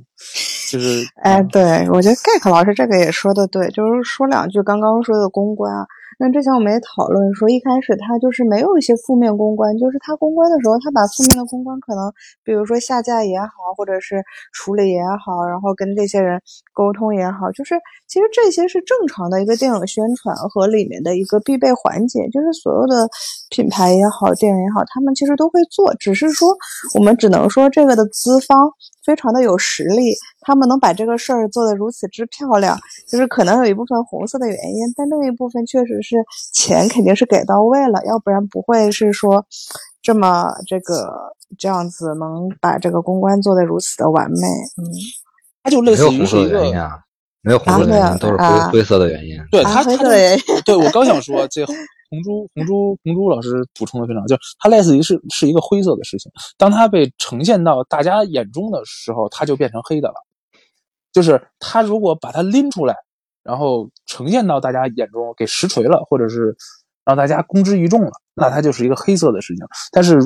就是。哎，对我觉得盖克老师这个也说的对，就是说两句刚刚说的公关啊。那之前我们也讨论说，一开始他就是没有一些负面公关，就是他公关的时候，他把负面的公关可能，比如说下架也好，或者是处理也好，然后跟这些人沟通也好，就是其实这些是正常的一个电影宣传和里面的一个必备环节，就是所有的品牌也好，电影也好，他们其实都会做，只是说我们只能说这个的资方。非常的有实力，他们能把这个事儿做得如此之漂亮，就是可能有一部分红色的原因，但另一部分确实是钱肯定是给到位了，要不然不会是说这么这个这样子能把这个公关做得如此的完美。嗯，它就类似于是一个没有红色的原因，都是灰灰色的原因。对它，它对我刚想 说这。红珠，红珠，红珠老师补充的非常，就是它类似于是是一个灰色的事情。当它被呈现到大家眼中的时候，它就变成黑的了。就是他如果把它拎出来，然后呈现到大家眼中，给实锤了，或者是让大家公之于众了，那它就是一个黑色的事情。但是，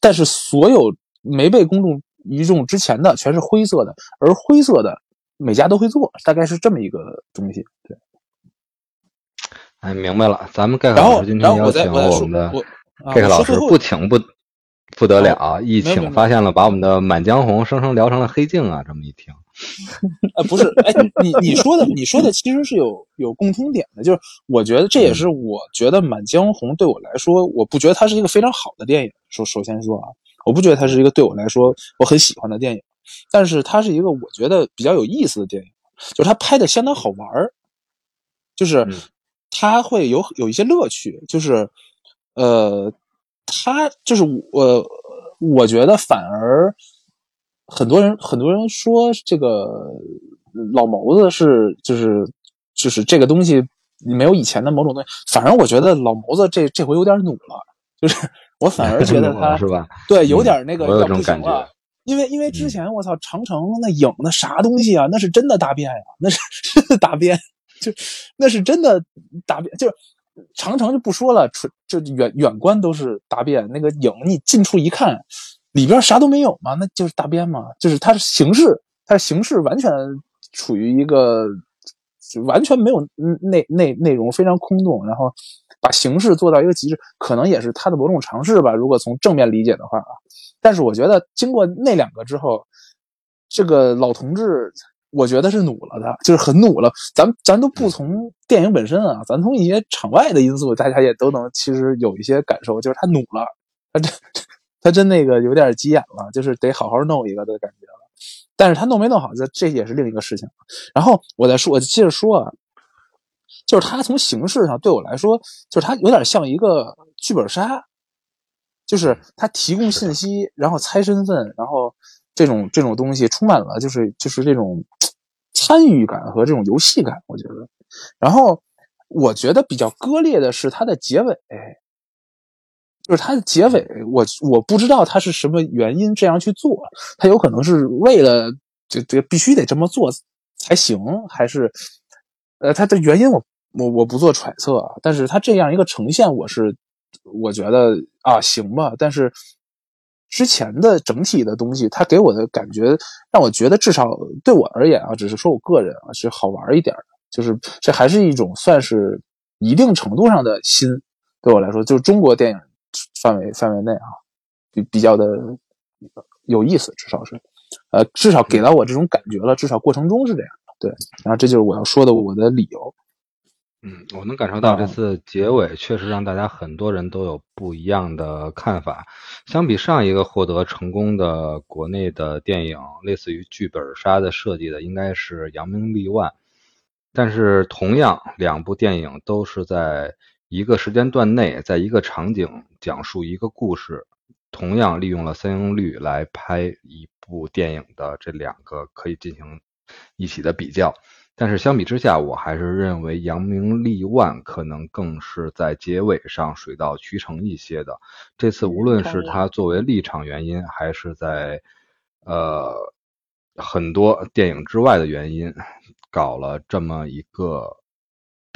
但是所有没被公众于众之前的，全是灰色的，而灰色的每家都会做，大概是这么一个东西。对。哎，明白了。咱们盖克老师今天邀请我们的盖克老师，不请不不得了，一请发现了，把我们的《满江红》生生聊成了黑镜啊！这么一听，呃，不是，哎，你你说的，你说的其实是有有共通点的，就是我觉得这也是我觉得《满江红》对我来说，我不觉得它是一个非常好的电影。首首先说啊，我不觉得它是一个对我来说我很喜欢的电影，但是它是一个我觉得比较有意思的电影，就是它拍的相当好玩儿，就是。它会有有一些乐趣，就是，呃，它就是我，我觉得反而很多人很多人说这个老谋子是就是就是这个东西没有以前的某种东西，反正我觉得老谋子这这回有点努了，就是 我反而觉得 他是吧？对，有点那个要不行了，因为因为之前我操长城那影那啥东西啊，那是真的大便呀，那是 大便。就那是真的大便，就长城就不说了，纯就远远观都是大便。那个影你近处一看，里边啥都没有嘛，那就是大编嘛。就是它的形式，它的形式完全处于一个完全没有内内内容，非常空洞。然后把形式做到一个极致，可能也是他的某种尝试吧。如果从正面理解的话啊，但是我觉得经过那两个之后，这个老同志。我觉得是努了的，就是很努了。咱咱都不从电影本身啊，咱从一些场外的因素，大家也都能其实有一些感受，就是他努了，他这他真那个有点急眼了，就是得好好弄一个的感觉了。但是他弄没弄好，这这也是另一个事情。然后我再说，我接着说啊，就是他从形式上对我来说，就是他有点像一个剧本杀，就是他提供信息，然后猜身份，然后。这种这种东西充满了，就是就是这种参与感和这种游戏感，我觉得。然后我觉得比较割裂的是它的结尾，就是它的结尾，我我不知道它是什么原因这样去做，它有可能是为了这这必须得这么做才行，还是呃它的原因我我我不做揣测啊。但是它这样一个呈现，我是我觉得啊行吧，但是。之前的整体的东西，它给我的感觉让我觉得，至少对我而言啊，只是说我个人啊，是好玩一点的。就是这还是一种算是一定程度上的新，对我来说，就是中国电影范围范围内啊，比比较的有意思，至少是，呃，至少给到我这种感觉了，至少过程中是这样的。对，然后这就是我要说的我的理由。嗯，我能感受到这次结尾确实让大家很多人都有不一样的看法。相比上一个获得成功的国内的电影，类似于剧本杀的设计的，应该是《扬名立万》。但是同样，两部电影都是在一个时间段内，在一个场景讲述一个故事，同样利用了三英律来拍一部电影的这两个可以进行一起的比较。但是相比之下，我还是认为《扬名立万》可能更是在结尾上水到渠成一些的。这次无论是他作为立场原因，还是在呃很多电影之外的原因，搞了这么一个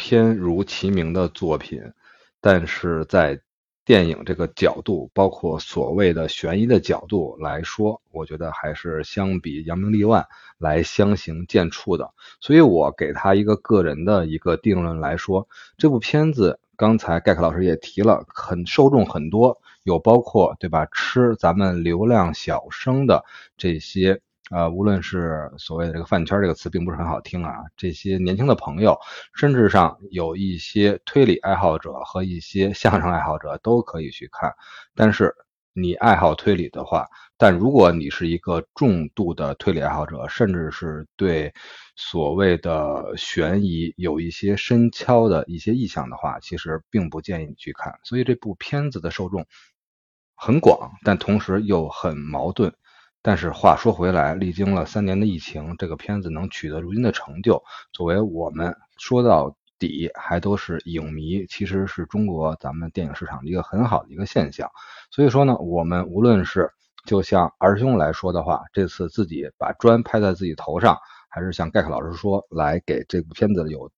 偏如其名的作品，但是在。电影这个角度，包括所谓的悬疑的角度来说，我觉得还是相比《扬名立万》来相形见绌的。所以我给他一个个人的一个定论来说，这部片子刚才盖克老师也提了，很受众很多，有包括对吧？吃咱们流量小生的这些。呃，无论是所谓的这个饭圈这个词，并不是很好听啊。这些年轻的朋友，甚至上有一些推理爱好者和一些相声爱好者都可以去看。但是你爱好推理的话，但如果你是一个重度的推理爱好者，甚至是对所谓的悬疑有一些深敲的一些意向的话，其实并不建议你去看。所以这部片子的受众很广，但同时又很矛盾。但是话说回来，历经了三年的疫情，这个片子能取得如今的成就，作为我们说到底还都是影迷，其实是中国咱们电影市场的一个很好的一个现象。所以说呢，我们无论是就像儿兄来说的话，这次自己把砖拍在自己头上，还是像盖克老师说来给这部片子有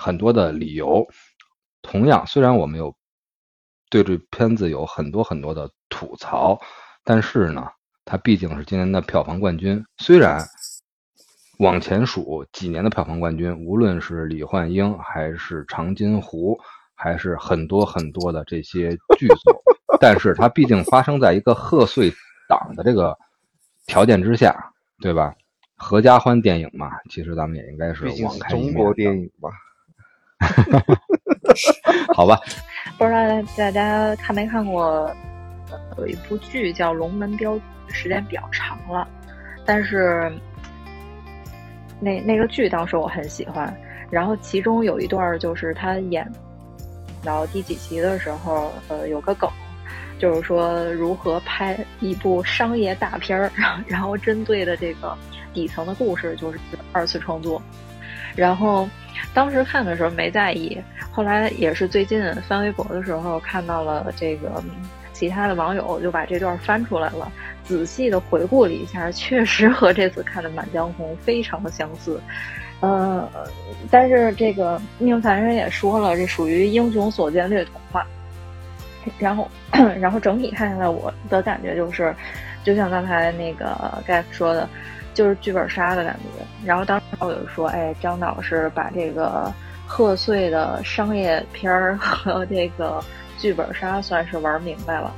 很多的理由。同样，虽然我们有对这片子有很多很多的吐槽，但是呢。它毕竟是今年的票房冠军，虽然往前数几年的票房冠军，无论是李焕英还是长津湖，还是很多很多的这些剧作，但是它毕竟发生在一个贺岁档的这个条件之下，对吧？合家欢电影嘛，其实咱们也应该是网开中国电影吧？好吧，不知道大家看没看过，有一部剧叫《龙门镖》。时间比较长了，但是那那个剧当时我很喜欢，然后其中有一段就是他演到第几集的时候，呃，有个梗，就是说如何拍一部商业大片儿，然后针对的这个底层的故事就是二次创作，然后当时看的时候没在意，后来也是最近翻微博的时候看到了这个其他的网友就把这段翻出来了。仔细的回顾了一下，确实和这次看的《满江红》非常的相似，呃，但是这个宁凡人也说了，这属于英雄所见略同嘛。然后，然后整体看下来，我的感觉就是，就像刚才那个盖夫说的，就是剧本杀的感觉。然后当时我就说，哎，张导是把这个贺岁的商业片儿和这个剧本杀算是玩明白了，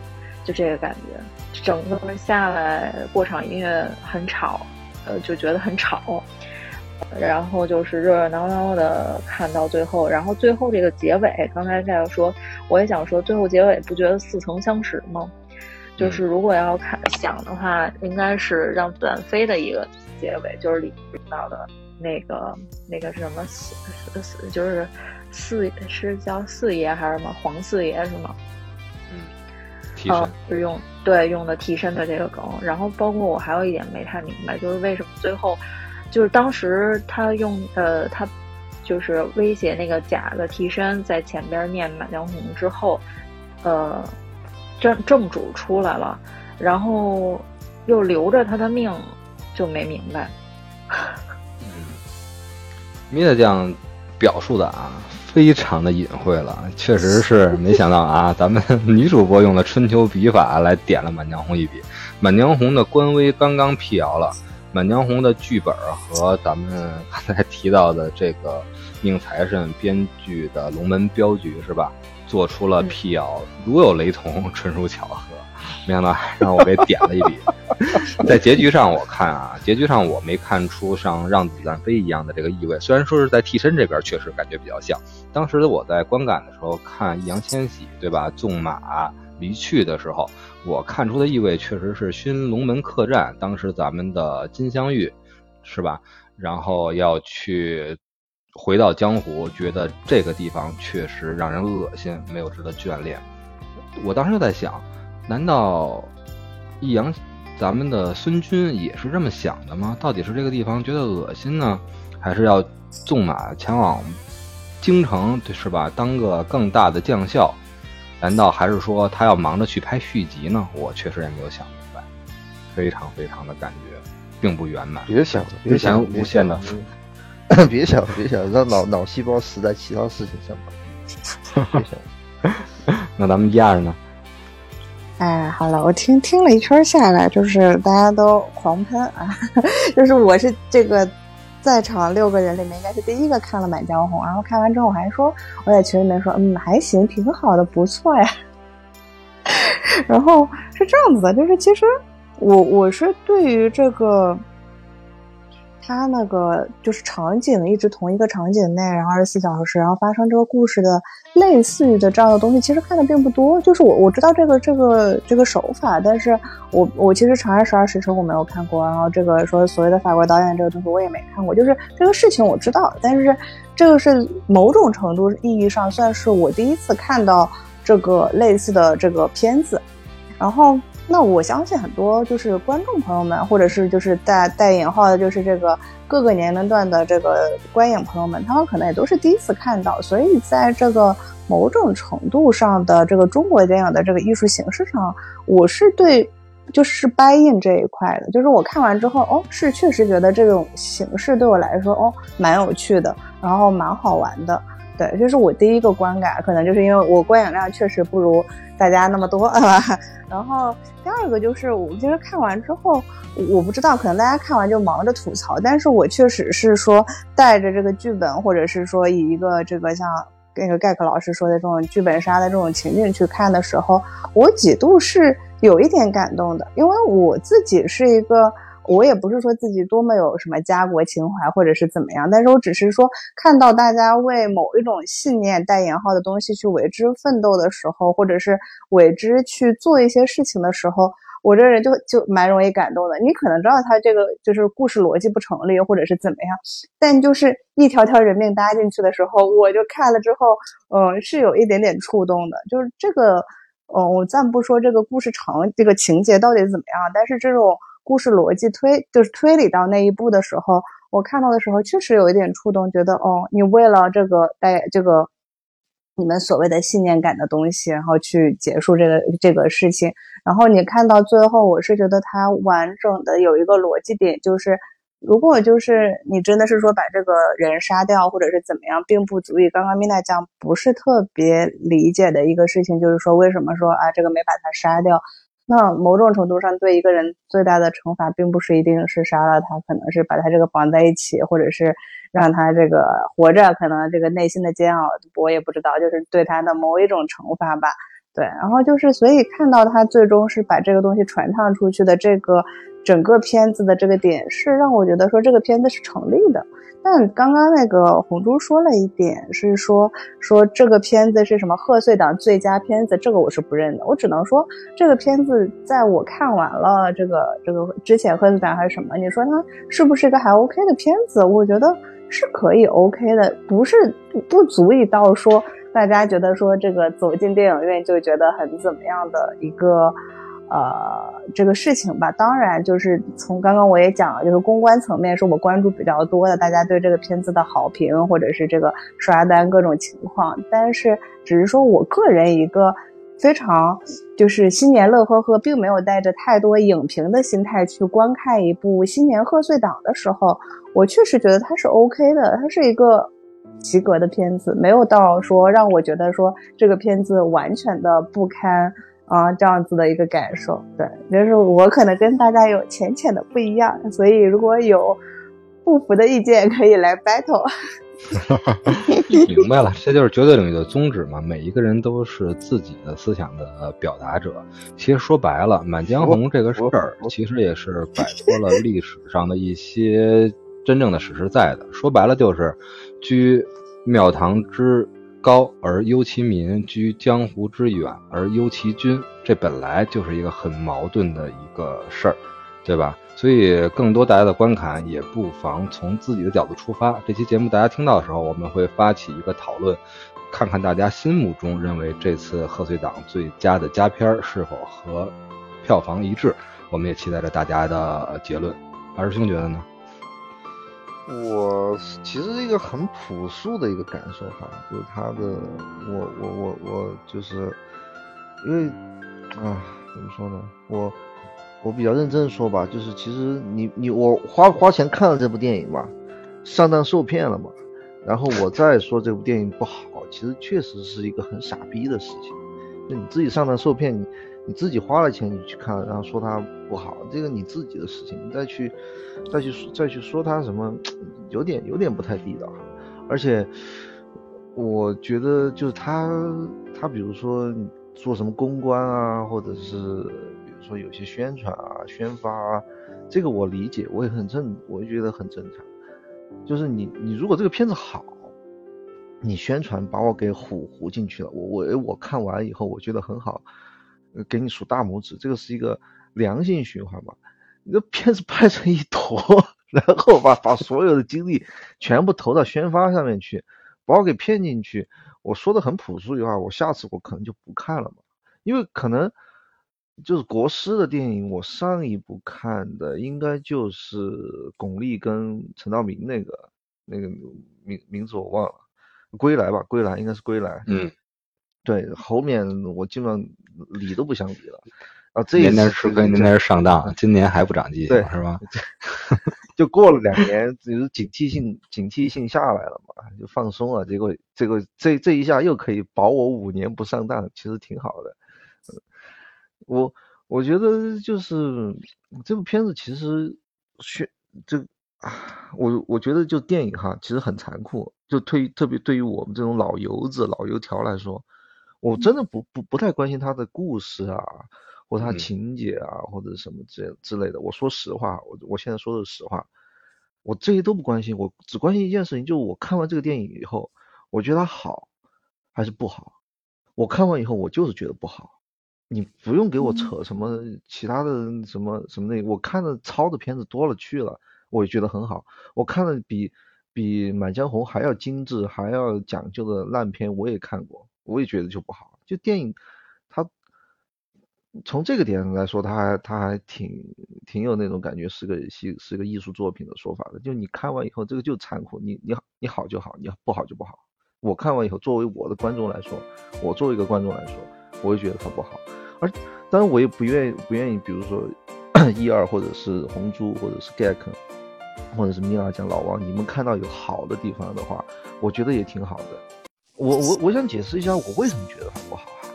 就这个感觉。整个下来，过场音乐很吵，呃，就觉得很吵。然后就是热热闹闹的看到最后，然后最后这个结尾，刚才在说，我也想说，最后结尾不觉得似曾相识吗？就是如果要看想的话，应该是让子弹飞的一个结尾，就是里面到的那个那个什么四四，就是四是叫四爷还是什么黄四爷是吗？嗯，就用对用的替身的这个梗，然后包括我还有一点没太明白，就是为什么最后，就是当时他用呃他就是威胁那个假的替身在前边念《满江红》之后，呃正正主出来了，然后又留着他的命，就没明白。嗯，米大酱表述的啊。非常的隐晦了，确实是没想到啊！咱们女主播用了春秋笔法来点了《满江红》一笔，《满江红》的官微刚刚辟谣了，《满江红》的剧本和咱们刚才提到的这个宁财神编剧的《龙门镖局》是吧？做出了辟谣，如有雷同，纯属巧合。没想到还让我给点了一笔。在结局上，我看啊，结局上我没看出像让子弹飞一样的这个意味。虽然说是在替身这边确实感觉比较像。当时我在观感的时候看易烊千玺对吧，纵马离去的时候，我看出的意味确实是熏龙门客栈。当时咱们的金镶玉是吧？然后要去回到江湖，觉得这个地方确实让人恶心，没有值得眷恋。我当时就在想，难道易阳咱们的孙军也是这么想的吗？到底是这个地方觉得恶心呢，还是要纵马前往京城，是吧？当个更大的将校？难道还是说他要忙着去拍续集呢？我确实也没有想明白，非常非常的感觉并不圆满。别想，别之前想，无限的，别想，别想，让脑脑细胞死在其他事情上吧。别想。那咱们第二呢？哎，好了，我听听了一圈下来，就是大家都狂喷啊，就是我是这个在场六个人里面应该是第一个看了《满江红》，然后看完之后我还说我在群里面说，嗯，还行，挺好的，不错呀。然后是这样子的，就是其实我我是对于这个。它那个就是场景一直同一个场景内，然后二十四小时，然后发生这个故事的类似于的这样的东西，其实看的并不多。就是我我知道这个这个这个手法，但是我我其实《长安十二时辰》我没有看过，然后这个说所谓的法国导演这个东西我也没看过。就是这个事情我知道，但是这个是某种程度意义上算是我第一次看到这个类似的这个片子，然后。那我相信很多就是观众朋友们，或者是就是带带引号的，就是这个各个年龄段的这个观影朋友们，他们可能也都是第一次看到，所以在这个某种程度上的这个中国电影的这个艺术形式上，我是对就是掰印这一块的，就是我看完之后，哦，是确实觉得这种形式对我来说，哦，蛮有趣的，然后蛮好玩的。对，这是我第一个观感，可能就是因为我观影量确实不如大家那么多，然后第二个就是我其实看完之后，我不知道，可能大家看完就忙着吐槽，但是我确实是说带着这个剧本，或者是说以一个这个像那个盖克老师说的这种剧本杀的这种情境去看的时候，我几度是有一点感动的，因为我自己是一个。我也不是说自己多么有什么家国情怀，或者是怎么样，但是我只是说看到大家为某一种信念带引号的东西去为之奋斗的时候，或者是为之去做一些事情的时候，我这人就就蛮容易感动的。你可能知道他这个就是故事逻辑不成立，或者是怎么样，但就是一条条人命搭进去的时候，我就看了之后，嗯，是有一点点触动的。就是这个，嗯，我暂不说这个故事长这个情节到底怎么样，但是这种。故事逻辑推就是推理到那一步的时候，我看到的时候确实有一点触动，觉得哦，你为了这个带这个你们所谓的信念感的东西，然后去结束这个这个事情，然后你看到最后，我是觉得它完整的有一个逻辑点，就是如果就是你真的是说把这个人杀掉或者是怎么样，并不足以。刚刚米娜讲不是特别理解的一个事情，就是说为什么说啊这个没把他杀掉。那某种程度上，对一个人最大的惩罚，并不是一定是杀了他，可能是把他这个绑在一起，或者是让他这个活着，可能这个内心的煎熬，我也不知道，就是对他的某一种惩罚吧。对，然后就是，所以看到他最终是把这个东西传唱出去的这个整个片子的这个点，是让我觉得说这个片子是成立的。但刚刚那个红珠说了一点，是说说这个片子是什么贺岁档最佳片子，这个我是不认的。我只能说这个片子在我看完了这个这个之前贺岁档还是什么，你说它是不是一个还 OK 的片子？我觉得是可以 OK 的，不是不足以到说大家觉得说这个走进电影院就觉得很怎么样的一个。呃，这个事情吧，当然就是从刚刚我也讲了，就是公关层面是我关注比较多的，大家对这个片子的好评或者是这个刷单各种情况。但是只是说我个人一个非常就是新年乐呵呵，并没有带着太多影评的心态去观看一部新年贺岁档的时候，我确实觉得它是 OK 的，它是一个及格的片子，没有到说让我觉得说这个片子完全的不堪。啊，这样子的一个感受，对，就是我可能跟大家有浅浅的不一样，所以如果有不服的意见，可以来 battle，明白了，这就是绝对领域的宗旨嘛。每一个人都是自己的思想的表达者。其实说白了，《满江红》这个事儿，其实也是摆脱了历史上的一些真正的史实在的。说白了，就是居庙堂之高而忧其民，居江湖之远而忧其君。这本来就是一个很矛盾的一个事儿，对吧？所以，更多大家的观看也不妨从自己的角度出发。这期节目大家听到的时候，我们会发起一个讨论，看看大家心目中认为这次贺岁档最佳的佳片是否和票房一致。我们也期待着大家的结论。二师兄觉得呢？我其实个很朴素的一个感受哈，就是他的，我我我我就是因为啊，怎么说呢，我。我比较认真说吧，就是其实你你我花花钱看了这部电影嘛，上当受骗了嘛，然后我再说这部电影不好，其实确实是一个很傻逼的事情。就你自己上当受骗，你你自己花了钱你去看，然后说它不好，这个你自己的事情，你再去再去再去说它什么，有点有点不太地道。而且我觉得就是他他比如说做什么公关啊，或者是比如。说有些宣传啊、宣发啊，这个我理解，我也很正，我也觉得很正常。就是你，你如果这个片子好，你宣传把我给唬唬进去了，我我我看完以后我觉得很好，给你竖大拇指，这个是一个良性循环吧。你这片子拍成一坨，然后把把所有的精力全部投到宣发上面去，把我给骗进去。我说的很朴素的话，我下次我可能就不看了嘛，因为可能。就是国师的电影，我上一部看的应该就是巩俐跟陈道明那个那个名名字我忘了，归来吧，归来应该是归来。嗯，对，后面我基本上理都不想理了。啊，这年年是跟年年上当，今年还不长记性是吧？就过了两年，就是警惕性警惕性下来了嘛，就放松了。结果这个这这一下又可以保我五年不上当，其实挺好的。我我觉得就是这部片子其实宣这啊，我我觉得就电影哈，其实很残酷。就对特别对于我们这种老油子、老油条来说，我真的不不不太关心他的故事啊，或他情节啊，或者什么之之类的。我说实话，我我现在说的是实话，我这些都不关心，我只关心一件事情，就是我看完这个电影以后，我觉得它好还是不好。我看完以后，我就是觉得不好。你不用给我扯什么其他的什么什么那，我看的抄的片子多了去了，我也觉得很好。我看的比比《满江红》还要精致、还要讲究的烂片我也看过，我也觉得就不好。就电影，它从这个点来说，它还它还挺挺有那种感觉，是个是是个艺术作品的说法的。就你看完以后，这个就残酷，你你好你好就好，你不好就不好。我看完以后，作为我的观众来说，我作为一个观众来说，我也觉得它不好。而当然，我也不愿意不愿意，比如说一二或者是红猪或者是 Gag，或者是米拉讲老王，你们看到有好的地方的话，我觉得也挺好的。我我我想解释一下，我为什么觉得它不好啊。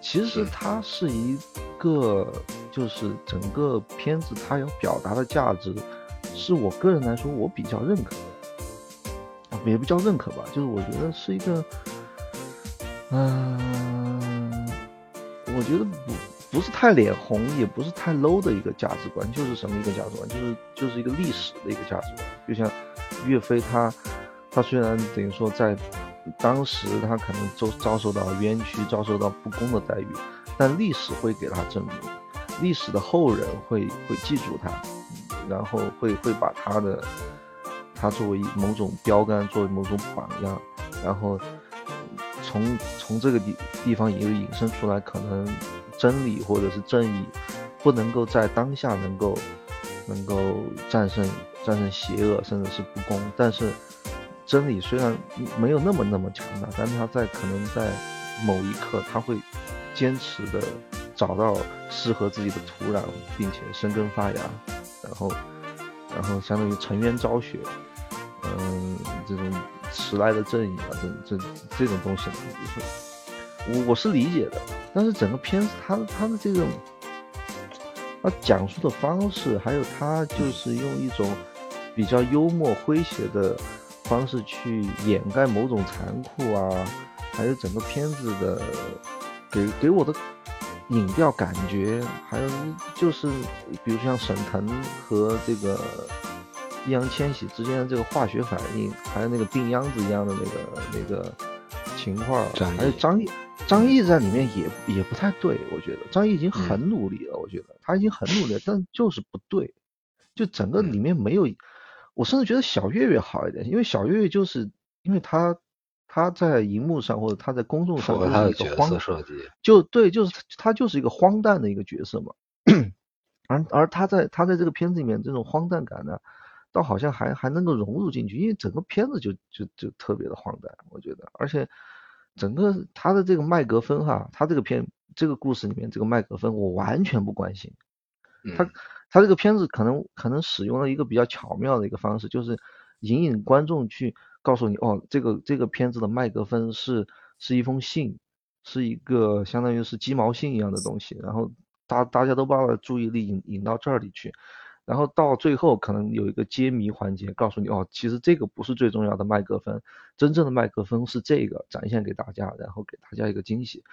其实它是一个，就是整个片子它要表达的价值，是我个人来说我比较认可的，也不叫认可吧，就是我觉得是一个，嗯。我觉得不不是太脸红，也不是太 low 的一个价值观，就是什么一个价值观，就是就是一个历史的一个价值观。就像岳飞他他虽然等于说在当时他可能遭遭受到冤屈，遭受到不公的待遇，但历史会给他证明，历史的后人会会记住他，然后会会把他的他作为某种标杆，作为某种榜样，然后。从从这个地地方也有引申出来，可能真理或者是正义不能够在当下能够能够战胜战胜邪恶，甚至是不公。但是真理虽然没有那么那么强大，但是他在可能在某一刻，他会坚持的找到适合自己的土壤，并且生根发芽，然后然后相当于沉冤昭雪，嗯，这种。迟来的正义啊，这这这种东西，我我是理解的，但是整个片子他他的这种，他讲述的方式，还有他就是用一种比较幽默诙谐的方式去掩盖某种残酷啊，还有整个片子的给给我的影调感觉，还有就是比如像沈腾和这个易烊千玺之间的这个化学反应，还有那个病秧子一样的那个那个情况，还有张译。张译在里面也也不太对，我觉得张译已经很努力了，我觉得他已经很努力了，但就是不对，就整个里面没有，我甚至觉得小岳岳好一点，因为小岳岳就是因为他他在荧幕上或者他在公众上他的角是一个荒色设计。就对，就是他就是一个荒诞的一个角色嘛，而而他在他在这个片子里面这种荒诞感呢，倒好像还还能够融入进去，因为整个片子就就就特别的荒诞，我觉得，而且整个他的这个麦格芬哈，他这个片这个故事里面这个麦格芬我完全不关心，他嗯他这个片子可能可能使用了一个比较巧妙的一个方式，就是引引观众去告诉你，哦，这个这个片子的麦格芬是是一封信，是一个相当于是鸡毛信一样的东西，然后大大家都把注意力引引到这里去，然后到最后可能有一个揭谜环节，告诉你，哦，其实这个不是最重要的麦克风，真正的麦克风是这个，展现给大家，然后给大家一个惊喜，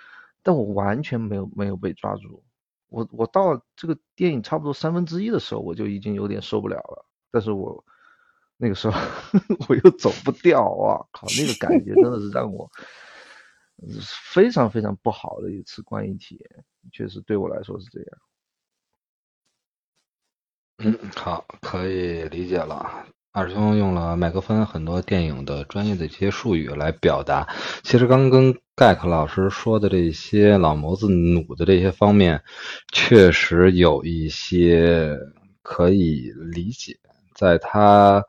但我完全没有没有被抓住。我我到这个电影差不多三分之一的时候，我就已经有点受不了了。但是我那个时候 我又走不掉啊！靠，那个感觉真的是让我非常非常不好的一次观影体验，确实对我来说是这样。嗯，好，可以理解了。二师兄用了麦克风很多电影的专业的一些术语来表达。其实刚跟盖克老师说的这些老谋子弩的这些方面，确实有一些可以理解。在他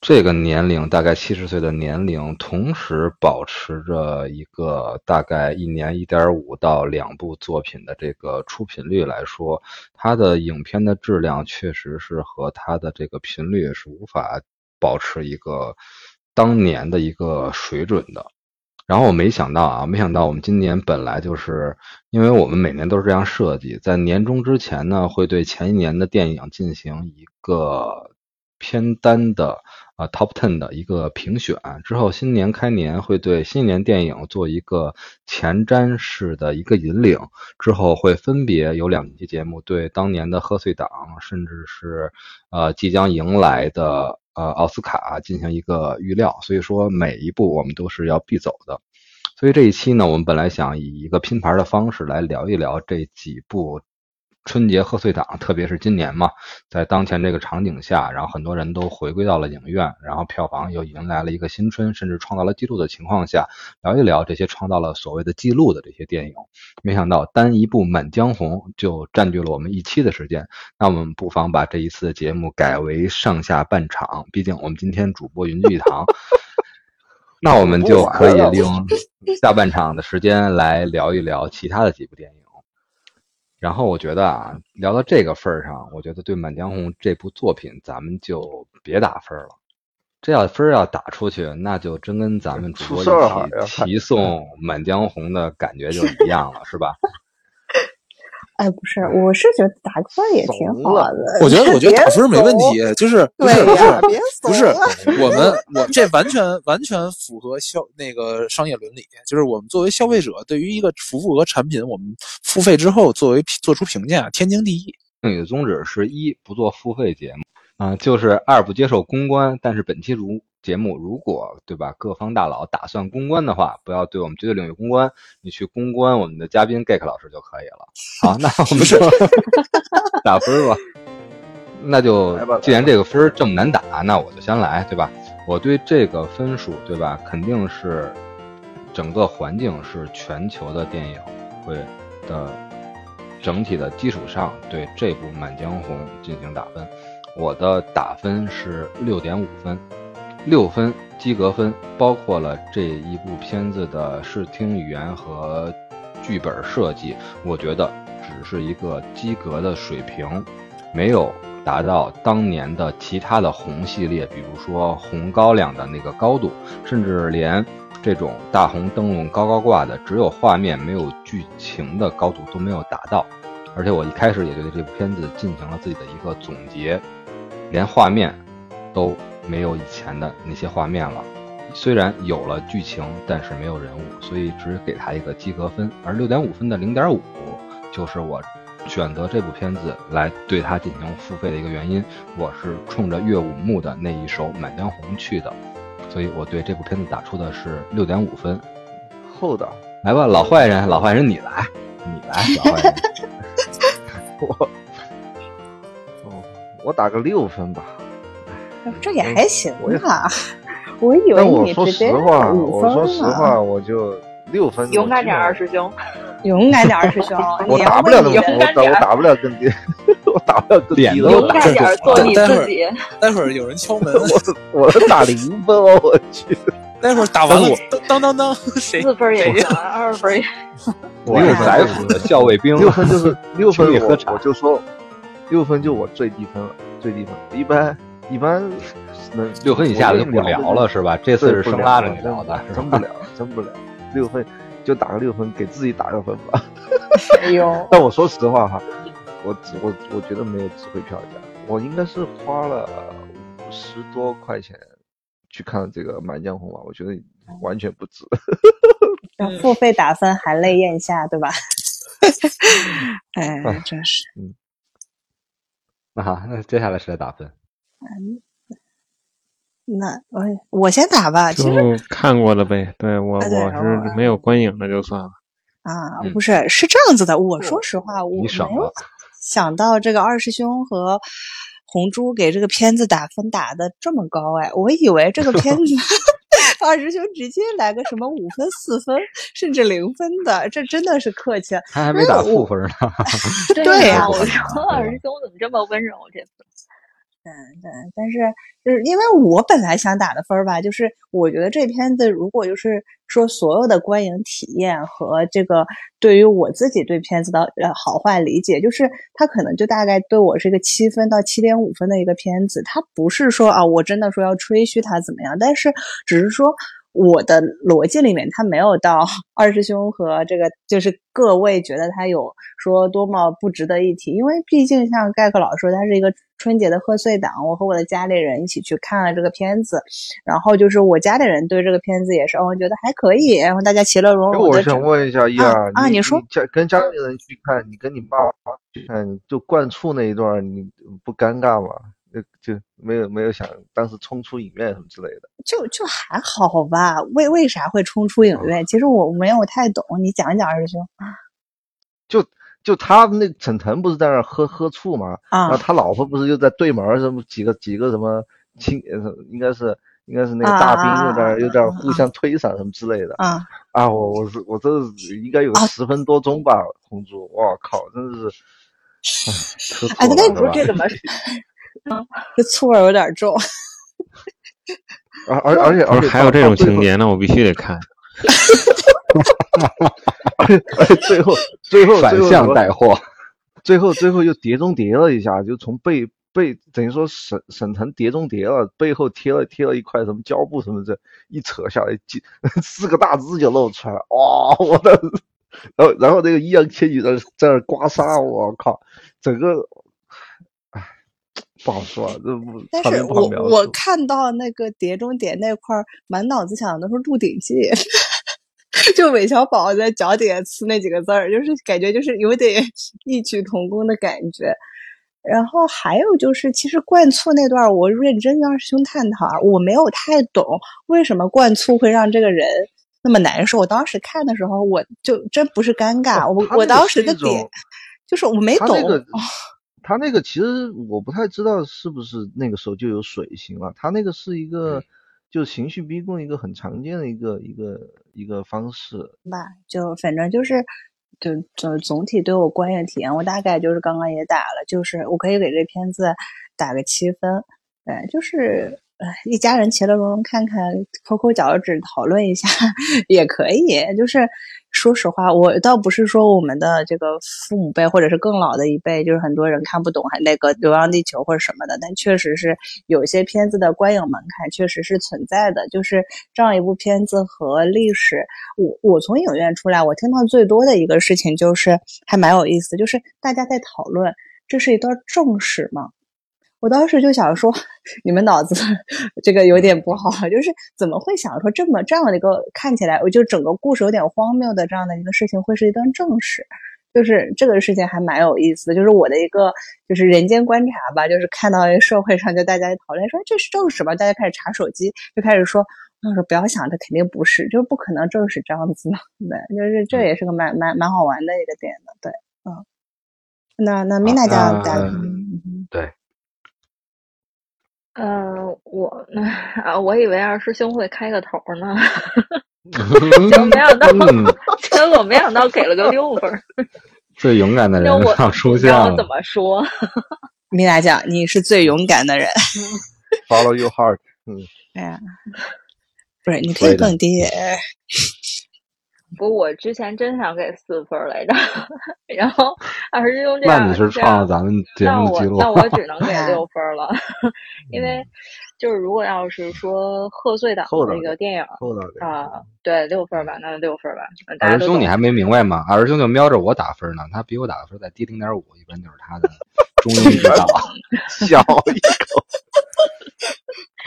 这个年龄，大概七十岁的年龄，同时保持着一个大概一年一点五到两部作品的这个出品率来说，他的影片的质量确实是和他的这个频率是无法保持一个当年的一个水准的。然后我没想到啊，没想到我们今年本来就是，因为我们每年都是这样设计，在年终之前呢，会对前一年的电影进行一个片单的啊 top ten 的一个评选，之后新年开年会对新年电影做一个前瞻式的一个引领，之后会分别有两期节目对当年的贺岁档，甚至是呃即将迎来的呃奥斯卡进行一个预料，所以说每一步我们都是要必走的。所以这一期呢，我们本来想以一个拼盘的方式来聊一聊这几部春节贺岁档，特别是今年嘛，在当前这个场景下，然后很多人都回归到了影院，然后票房又迎来了一个新春，甚至创造了记录的情况下，聊一聊这些创造了所谓的记录的这些电影。没想到单一部《满江红》就占据了我们一期的时间，那我们不妨把这一次的节目改为上下半场，毕竟我们今天主播云聚一堂。那我们就可以利用下半场的时间来聊一聊其他的几部电影。然后我觉得啊，聊到这个份儿上，我觉得对《满江红》这部作品，咱们就别打分了。这要分儿要打出去，那就真跟咱们主播一起齐颂《满江红》的感觉就一样了，是吧？哎，不是，我是觉得打分也挺好的。我觉得，我觉得打分没问题，就是不是不，是别不是。我们我这完全完全符合消那个商业伦理，就是我们作为消费者，对于一个服务和产品，我们付费之后作为做出评价，天经地义。你的宗旨是一不做付费节目啊、就是二不接受公关。但是本期如节目如果对吧，各方大佬打算公关的话，不要对我们绝对领域公关，你去公关我们的嘉宾 Gek 老师就可以了。好，那我们就 打分吧。那就既然这个分儿这么难打，那我就先来，对吧？我对这个分数，对吧？肯定是整个环境是全球的电影会的整体的基础上，对这部《满江红》进行打分。我的打分是六点五分，六分及格分，包括了这一部片子的视听语言和剧本设计，我觉得只是一个及格的水平，没有达到当年的其他的红系列，比如说红高粱的那个高度，甚至连这种大红灯笼高高挂的，只有画面没有剧情的高度都没有达到。而且我一开始也对这部片子进行了自己的一个总结，连画面都没有以前的那些画面了。虽然有了剧情，但是没有人物，所以只给他一个及格分。而六点五分的零点五，就是我选择这部片子来对它进行付费的一个原因。我是冲着岳武穆的那一首《满江红》去的，所以我对这部片子打出的是六点五分。厚道，来吧，老坏人，老坏人你来，你来，老坏人。我，哦，我打个六分吧。这也还行我也吧。我以为你直接实话，五分我说实话，我就六分。勇敢点，二师兄。勇敢点二，师兄，我打不了那么要低，我打不了更低，我打不了更低的。脸都勇敢点，做你待会儿自己。待会儿有人敲门，我我打零分哦，我去！待会儿打完了但，当当当当，谁四分也谁行，二分也我是宰府的校卫兵，六分就是六分我，我就说六分就我最低分了，最低分。一般一般能六分以下的就不聊了，是吧？这次是生拉着你聊的，真不聊，真不聊。六分就打个六分，给自己打个分吧。哎呦，但我说实话哈，我只我我觉得没有值回票价，我应该是花了五十多块钱去看这个《满江红》吧，我觉得完全不值。让 付费打分含泪咽下，对吧？哎，真是。嗯那好，那接下来谁来打分？那我我先打吧，其就实看过了呗。对我我是没有观影的就算了。啊，嗯不是是这样子的。我说实话，我没有想到这个二师兄和红珠给这个片子打分打的这么高哎，我以为这个片子 二师兄直接来个什么五分、四分，甚至零分的，这真的是客气了。他还没打负分呢。对呀呀，我说二师兄怎么这么温柔？这次嗯，对，但是就是因为我本来想打的分儿吧，就是我觉得这片子如果就是说所有的观影体验和这个对于我自己对片子的呃好坏理解，就是它可能就大概对我是一个七分到七点五分的一个片子，它不是说啊我真的说要吹嘘它怎么样，但是只是说。我的逻辑里面，它没有到 二师兄和这个，就是各位觉得它有说多么不值得一提，因为毕竟像盖克老师说，他是一个春节的贺岁档，我和我的家里人一起去看了这个片子，然后就是我家里人对这个片子也是，哦，觉得还可以，然后大家其乐融融的。想问一下一儿，你啊你说家跟家里人去看，你跟你爸妈去看，就灌醋那一段，你不尴尬吗？就就没有没有想当时冲出影院什么之类的。就就还好吧，为为啥会冲出影院？其实我没有太懂，你讲一讲，二师兄就就他那沈腾不是在那儿喝喝醋吗？然后啊他老婆不是又在对门儿什么几个几个什么亲，呃应该是应该是那个大兵又在那儿又在那儿互相推搡什么之类的啊，啊！我我是我这是应该有啊十分多钟吧，红猪，我靠，真的是，哎，哎那磕错了是这怎么？这醋味儿有点重。而而而且而且还有这种情节，那，我必须得看。最后最后反向带货，最后最后又碟中谍了一下，就从背背等于说沈沈腾碟中谍了，背后贴了贴了一块什么胶布什么的，一扯下来，几 四个大字就露出来了，哇、我的，然后然后那个易烊千玺在在那刮痧，我靠，整个，唉，不好说，啊，这不但场是我面不好描述。我看到那个碟中谍那块儿，满脑子想的都是《鹿鼎记》，就韦小宝在脚底下呲那几个字儿，就是感觉就是有点 异曲同工的感觉。然后还有就是，其实灌醋那段，我认真跟二师兄探讨啊，我没有太懂为什么灌醋会让这个人那么难受。我当时看的时候，我就真不是尴尬，我我当时的点就是我没懂。他那个他那个其实我不太知道是不是那个时候就有水刑了，他那个是一个就情绪逼供一个很常见的一个一个一个方式。吧，就反正就是，就总总体对我观影体验，我大概就是刚刚也打了，就是我可以给这片子打个七分，对，就是一家人其乐融融看看，抠抠脚趾讨论一下 也可以。就是说实话，我倒不是说我们的这个父母辈或者是更老的一辈，就是很多人看不懂还那个《流浪地球》或者什么的，但确实是有些片子的观影门槛确实是存在的。就是这样一部片子和历史，我我从影院出来，我听到最多的一个事情就是还蛮有意思，就是大家在讨论这是一段正史吗？我当时就想说，你们脑子 这个有点不好，就是怎么会想说这么这样的一个看起来，我就整个故事有点荒谬的这样的一个事情，会是一段正史。就是这个事情还蛮有意思的，就是我的一个就是人间观察吧，就是看到社会上就大家讨论说这是正史吧，大家开始查手机，就开始说，我说不要想，这肯定不是，就是不可能正史这样子的，对，就是这也是个蛮蛮蛮好玩的一个点的，对，嗯，那那米娜家家，对，呃，我呢啊，我以为二师兄会开个头呢。结果没想到，结果没想到给了个六分。最勇敢的人上出现了。怎么说？米娜酱，你是最勇敢的人。Follow your heart。嗯。哎呀，不是，你可以更低。不，我之前真想给四分来着，然后二师兄这样，那你是创了咱们节目记录。那我只能给 六分了，因为就是如果要是说贺岁档那个电影啊，对六分吧，那就六分吧。二师兄你还没明白吗？二师兄就瞄着我打分呢，他比我打的分再低零点五，一般就是他的 中庸之道。笑一口。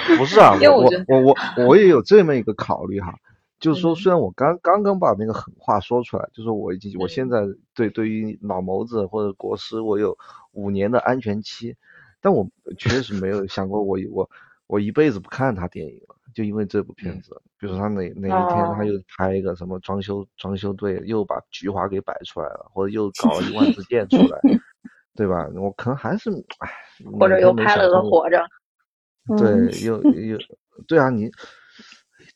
不是啊，我我我我我也有这么一个考虑哈。就是说，虽然我刚刚刚把那个狠话说出来，就是我已经我现在对对于老谋子或者国师，我有五年的安全期，但我确实没有想过我我我一辈子不看他电影了，就因为这部片子。比如说他哪哪一天他又拍一个什么装修装修队，又把菊花给摆出来了，或者又搞了一万支 箭出来，对吧？我可能还是唉，或者又拍了个活着，对，又又对啊，你。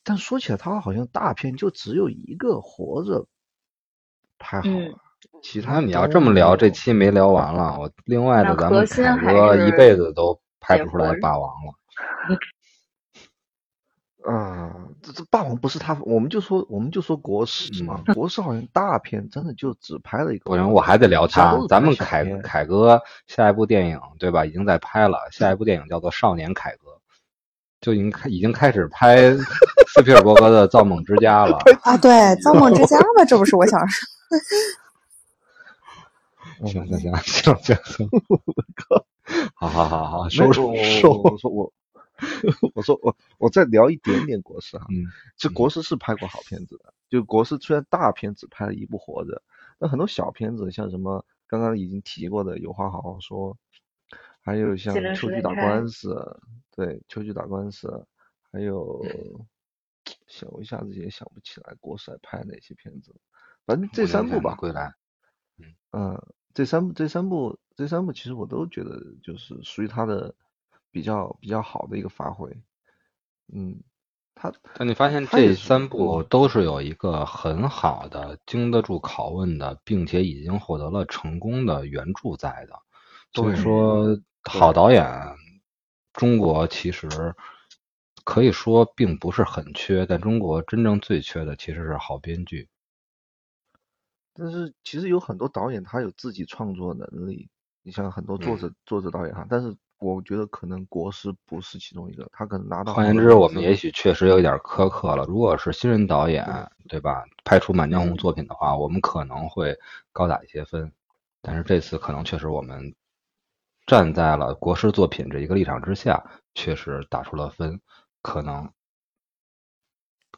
但说起来，他好像大片就只有一个活着拍好了，其他你要这么聊，这期没聊完了。我另外的咱们凯哥一辈子都拍不出来霸王了。啊，这这霸王不是他，我们就说我们就说国师嘛，国师好像大片真的就只拍了一个。不行，我还得聊他。咱们凯凯哥下一部电影对吧？已经在拍了，下一部电影叫做《少年凯哥》。就已经开已经开始拍斯皮尔伯格的《造梦之家》了 啊！对，《造梦之家》嘛，这不是我想说。行行行行行行，好好好好，收收收！我说我，我说我我再聊一点点国师哈。嗯，其实国师是拍过好片子的，就国师虽然大片只拍了一部《活着》，那很多小片子，像什么刚刚已经提过的《有话好好说》，还有像《秋菊打官司》。对，秋菊打官司，还有想我一下子也想不起来国帅拍哪些片子，反正这三部吧。归来，嗯，这三部这三部这三部其实我都觉得就是属于他的比较比较好的一个发挥。嗯，他但你发现这三部都是有一个很好的、经得住拷问的，并且已经获得了成功的原著在的，所以说好导演。中国其实可以说并不是很缺，但中国真正最缺的其实是好编剧。但是其实有很多导演他有自己创作能力，你像很多作者、作者导演哈，但是我觉得可能国师不是其中一个，他可能拿到。换言之，我们也许确实有一点苛刻了。如果是新人导演，对吧？拍出《满江红》作品的话，我们可能会高打一些分。但是这次可能确实我们。站在了国师作品这一个立场之下，确实打出了分，可能，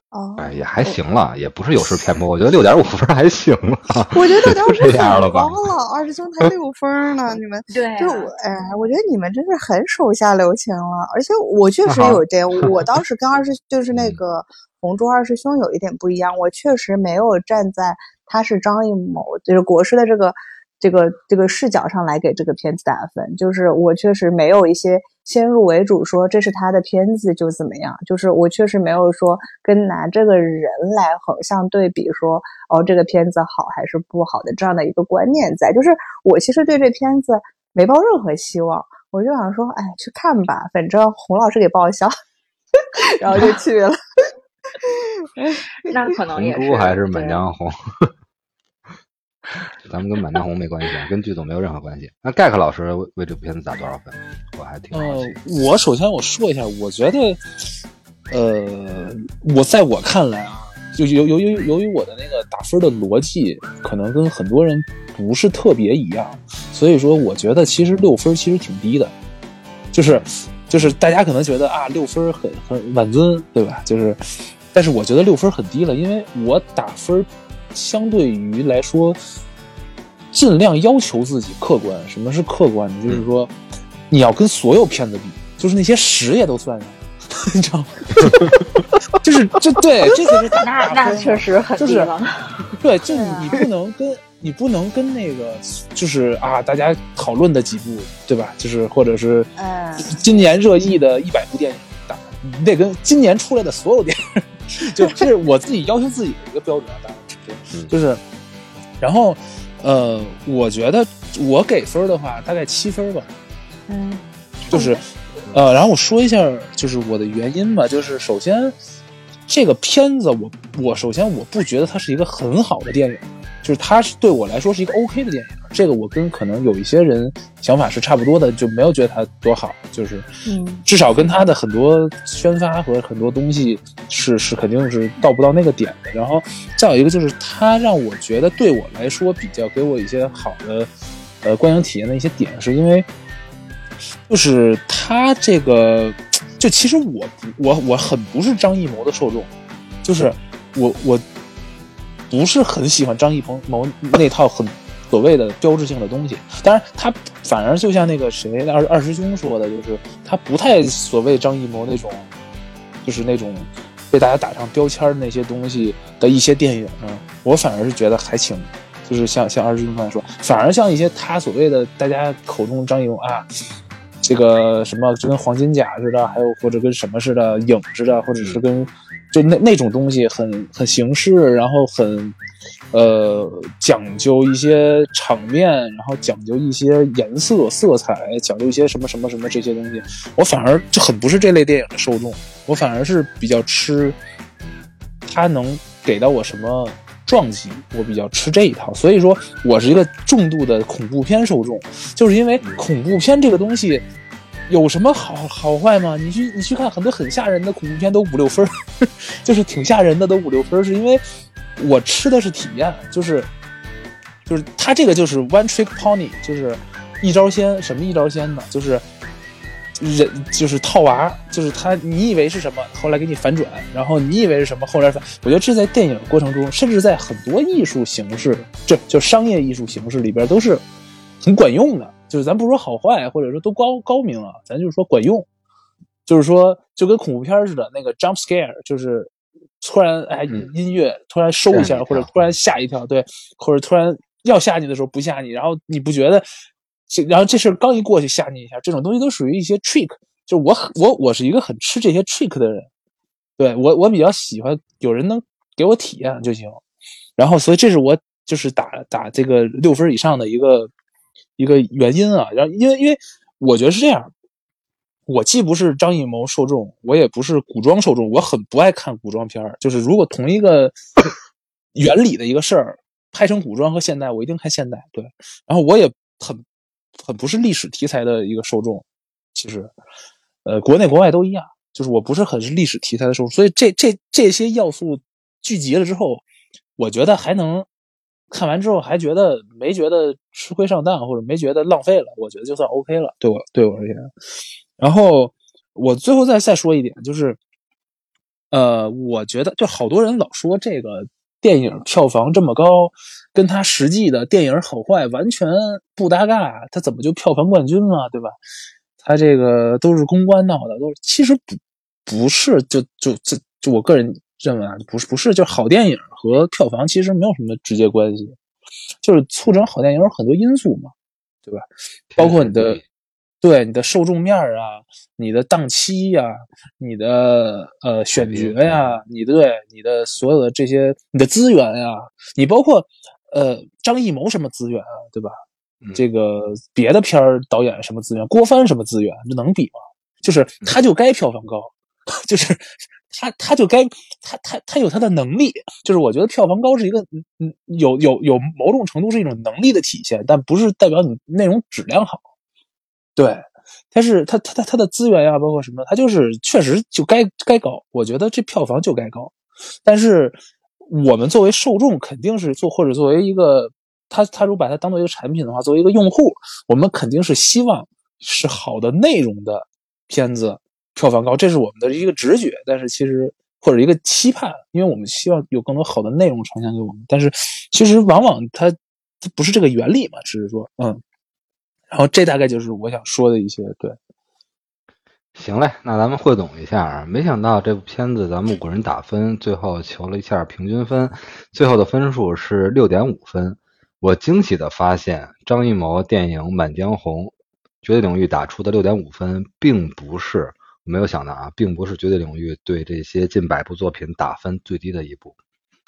哦，哎，也还行了，也不是有失偏颇。我觉得 六点五分还行了。我觉得六点五分这样了吧？二师兄才六分呢，你们 对，就我哎，我觉得你们真是很手下留情了。而且我确实有这，我当时跟二师就是那个红珠二师兄有一点不一样，我确实没有站在他是张艺谋，就是国师的这个。这个这个视角上来给这个片子打分，就是我确实没有一些先入为主说这是他的片子就怎么样，就是我确实没有说跟拿这个人来横向对比说哦这个片子好还是不好的这样的一个观念在，就是我其实对这片子没抱任何希望，我就想说哎去看吧，反正洪老师给报销，然后就去了。那可能也是还是《满江红》。咱们跟《满江红》没关系啊，跟剧组没有任何关系。那盖克老师为这部片子打多少分？我还挺好奇。呃，我首先我说一下，我觉得，呃，我在我看来啊，就由由于由于我的那个打分的逻辑，可能跟很多人不是特别一样，所以说我觉得其实六分其实挺低的。就是就是大家可能觉得啊六分很很满尊，对吧？就是，但是我觉得六分很低了，因为我打分相对于来说，尽量要求自己客观。什么是客观呢？就是说你要跟所有片子比，就是那些屎也都算上，你知道吗？就是这对这个是打那那确实很就是了。对，就你你不能跟你不能跟那个就是啊，大家讨论的几部，对吧？就是或者是嗯今年热议的一百部电影打，你得跟今年出来的所有电影，就这是我自己要求自己的一个标准啊，当然就是，然后呃，我觉得我给分的话大概七分吧，嗯。就是，呃，然后我说一下，就是我的原因吧，就是首先，这个片子我我首先我不觉得它是一个很好的电影，就是它是对我来说是一个 OK 的电影，这个我跟可能有一些人想法是差不多的，就没有觉得它多好，就是嗯至少跟它的很多宣发和很多东西是是肯定是到不到那个点的。然后再有一个就是它让我觉得对我来说比较给我一些好的呃观影体验的一些点，是因为就是它这个就其实我不我我很不是张艺谋的受众，就是我我不是很喜欢张艺谋那套很所谓的标志性的东西。当然，他反而就像那个谁二二师兄说的，就是他不太所谓张艺谋那种，就是那种被大家打上标签那些东西的一些电影呢，我反而是觉得还挺。就是像像二师兄刚才说，反而像一些他所谓的大家口中张艺谋啊，这个什么就跟黄金甲似的，还有或者跟什么似的影似的，或者是跟就那那种东西很很形式，然后很呃讲究一些场面，然后讲究一些颜色色彩，讲究一些什么什么什么这些东西，我反而就很不是这类电影的受众，我反而是比较吃他能给到我什么。撞击，我比较吃这一套，所以说我是一个重度的恐怖片受众，就是因为恐怖片这个东西有什么好好坏吗？你去你去看很多很吓人的恐怖片都五六分，就是挺吓人的都五六分，是因为我吃的是体验，就是就是他这个就是 one trick pony，就是一招鲜，什么一招鲜呢？就是人就是套娃，就是他你以为是什么，后来给你反转，然后你以为是什么，后来反，我觉得这在电影过程中，甚至在很多艺术形式，这就商业艺术形式里边都是很管用的。就是咱不说好坏，或者说都高高明啊，咱就是说管用。就是说，就跟恐怖片似的，那个 jump scare，就是突然哎嗯音乐突然收一下，或者突然吓一跳，对，或者突然要吓你的时候不吓你，然后你不觉得，这然后这事儿刚一过去吓你一下，这种东西都属于一些 trick。就我很我我是一个很吃这些 trick 的人，对我我比较喜欢有人能给我体验就行。然后，所以这是我就是打打这个六分以上的一个一个原因啊。然后，因为因为我觉得是这样，我既不是张艺谋受众，我也不是古装受众，我很不爱看古装片儿。就是如果同一个 原理的一个事儿拍成古装和现代，我一定看现代。对，然后我也很很不是历史题材的一个受众，其实，呃，国内国外都一样，就是我不是很是历史题材的受众，所以这这这些要素聚集了之后，我觉得还能看完之后还觉得没觉得吃亏上当，或者没觉得浪费了，我觉得就算 OK 了，对我对我而言。然后我最后再再说一点，就是，呃，我觉得就好多人老说这个电影票房这么高，跟他实际的电影好坏完全不搭嘎，他怎么就票房冠军了，对吧？他这个都是公关闹的，都是其实不不是，就就就就我个人认为啊，不是不是，就好电影和票房其实没有什么直接关系，就是促成好电影有很多因素嘛，对吧？包括你的对你的受众面儿啊，你的档期呀、你的呃选角呀、你对你的所有的这些你的资源呀、你包括呃张艺谋什么资源啊，对吧？嗯这个别的片儿导演什么资源，郭帆什么资源，这能比吗？就是他就该票房高，就是他他就该他他他有他的能力，就是我觉得票房高是一个嗯有有有某种程度是一种能力的体现，但不是代表你内容质量好。对，他是他他他他的资源呀、包括什么，他就是确实就该该高，我觉得这票房就该高。但是我们作为受众，肯定是做或者作为一个他他如果把它当做一个产品的话，作为一个用户，我们肯定是希望是好的内容的片子票房高，这是我们的一个直觉，但是其实或者一个期盼，因为我们希望有更多好的内容呈现给我们，但是其实往往它它不是这个原理嘛，只是说嗯，然后这大概就是我想说的一些对。行嘞，那咱们汇总一下啊，没想到这部片子咱们五个人打分，最后求了一下平均分，最后的分数是六点五分。我惊喜的发现，张艺谋电影《满江红》绝对领域打出的六点五分，并不是没有想到啊，并不是绝对领域对这些近百部作品打分最低的一部。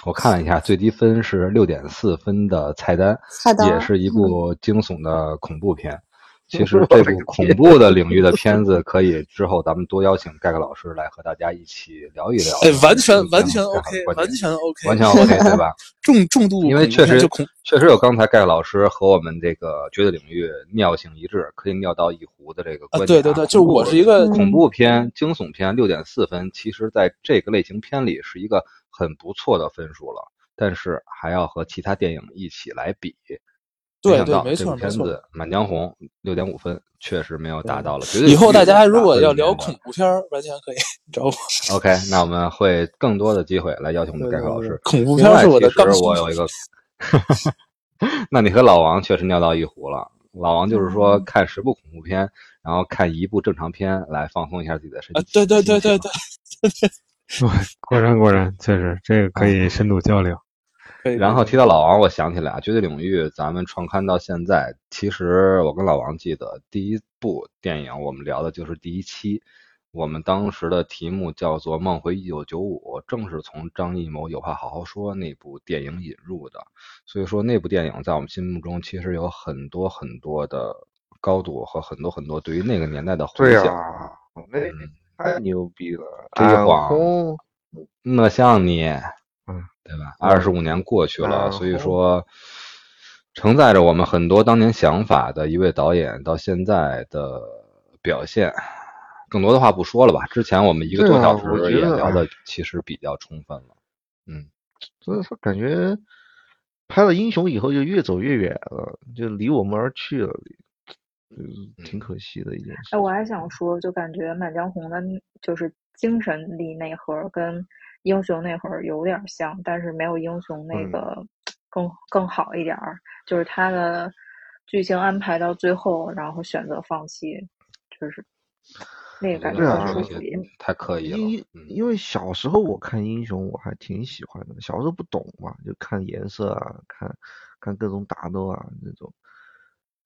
我看了一下，最低分是六点四分的菜单，菜单也是一部惊悚的恐怖片。其实这部恐怖的领域的片子，可以之后咱们多邀请盖盖老师来和大家一起聊一聊。哎，完全完全 OK，完全 OK，完全 OK，对吧？重重度因为确实确实有刚才盖盖老师和我们这个绝对领域尿性一致，可以尿到一壶的这个啊观点、对对对就是我是一个恐怖片、惊悚片六点四分，其实在这个类型片里是一个很不错的分数了，但是还要和其他电影一起来比。对对想到这没错没错部片子《满江红》六点五分，确实没有达到了绝对。以后大家如果要聊恐怖片儿，完全可以 找我。OK，那我们会更多的机会来邀请我们的盖克老师。恐怖片儿是我的刚性其实我有一个，那你和老王确实尿到一壶了。老王就是说嗯看十部恐怖片，然后看一部正常片来放松一下自己的身啊体。，对对对对心对情，果然果然，确实这个可以深度交流。可以。然后提到老王，我想起来啊，绝对领域咱们创刊到现在，其实我跟老王记得第一部电影我们聊的就是第一期，我们当时的题目叫做《梦回一九九五》，正是从张艺谋《有话好好说》那部电影引入的。所以说那部电影在我们心目中其实有很多很多的高度和很多很多对于那个年代的回对呀、想。那嗯太牛逼了！这一暗晃红那像你，嗯，对吧？二十五年过去了，嗯所以说承载着我们很多当年想法的一位导演，到现在的表现，更多的话不说了吧。之前我们一个多小时也聊的其实比较充分了。嗯，所以说感觉拍了英雄以后就越走越远了，就离我们而去了，嗯挺可惜的一件事哎，。我还想说，就感觉《满江红》的，就是精神力内核跟英雄那会儿有点像，但是没有英雄那嗯个更更好一点儿。就是他的剧情安排到最后，然后选择放弃，就是那个感觉。太刻意了。因嗯因为小时候我看英雄我还挺喜欢的，小时候不懂嘛，就看颜色啊，看看各种打斗啊那种。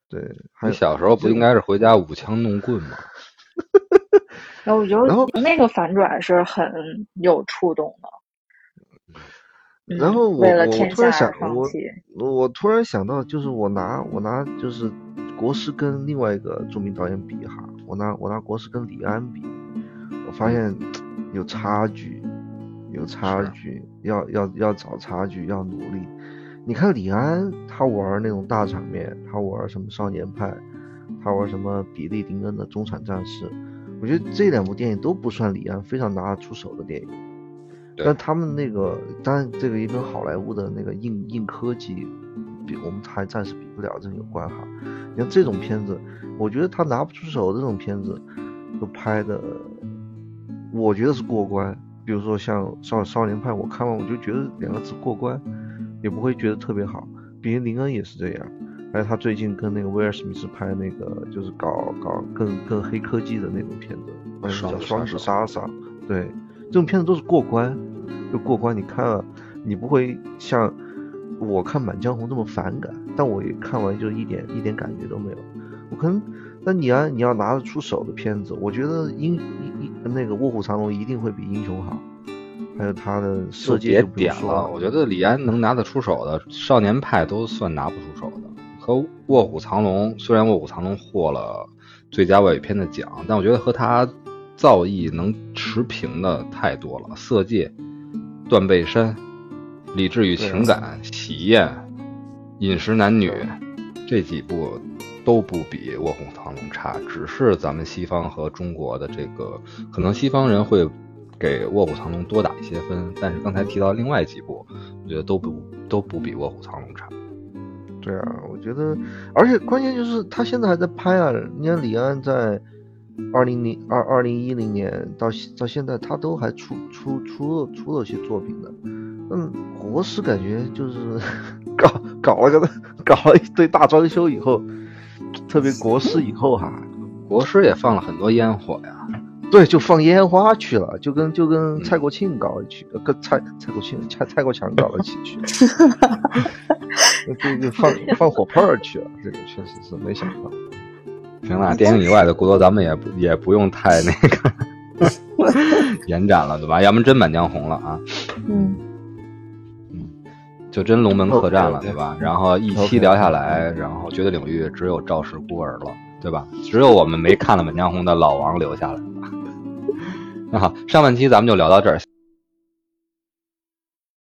对，还有你小时候不应该是回家舞枪弄棍吗？然后我觉然后得那个反转是很有触动的。嗯然后我我突然想我我突然想到，就是我拿我拿就是国师跟另外一个著名导演比哈，我拿我拿国师跟李安比，我发现有差距，有差距，要要要找差距，要努力。你看李安，他玩那种大场面，他玩什么少年派，他玩什么比利林恩的中产战士，我觉得这两部电影都不算李安非常拿得出手的电影。但他们那个，当然这个也跟好莱坞的那个硬硬科技比，我们还暂时比不了，这有关哈。你像这种片子，我觉得他拿不出手的这种片子，都拍的，我觉得是过关。比如说像《少少年派》，我看完我就觉得两个字过关，也不会觉得特别好。比如林恩也是这样，还有他最近跟那个威尔史密斯拍那个，就是搞搞更更黑科技的那种片子，好像叫《双子杀手》。对，这种片子都是过关，就过关。你看了，你不会像我看《满江红》这么反感，但我也看完就一点一点感觉都没有。我可能，那你要你要拿得出手的片子，我觉得英英英那个《卧虎藏龙》一定会比英雄好，还有他的就设计别点了。我觉得李安能拿得出手的，少年派都算拿不出手的。和《卧虎藏龙》，虽然《卧虎藏龙》获了最佳外语片的奖，但我觉得和他造诣能持平的太多了。《色戒》、《断背山》、《理智与情感》、《喜宴》、《饮食男女》这几部都不比《卧虎藏龙》差，只是咱们西方和中国的这个，可能西方人会给《卧虎藏龙》多打一些分，但是刚才提到另外几部，我觉得都不都不比《卧虎藏龙》差。对啊，我觉得，而且关键就是他现在还在拍啊。你看李安在二零零二二零一零年到到现在，他都还出出出了出了些作品的。嗯，国师感觉就是 搞搞了个 搞了一堆大装修以后，特别国师以后哈，国师也放了很多烟火呀。对，就放烟花去了，就跟就跟蔡国庆搞一起，呃跟蔡蔡国庆蔡蔡国强搞了一起去，这个放放火炮儿去了，这个确实是没想到。行了，电影以外的故事咱们也不也不用太那个 延展了，对吧？要不然真《满江红》了啊，嗯，就真龙门客栈了对吧？然后一期聊下来，然后绝对领域只有赵氏孤儿了，对吧？只有我们没看了《满江红》的老王留下来了。那好，上半期咱们就聊到这儿。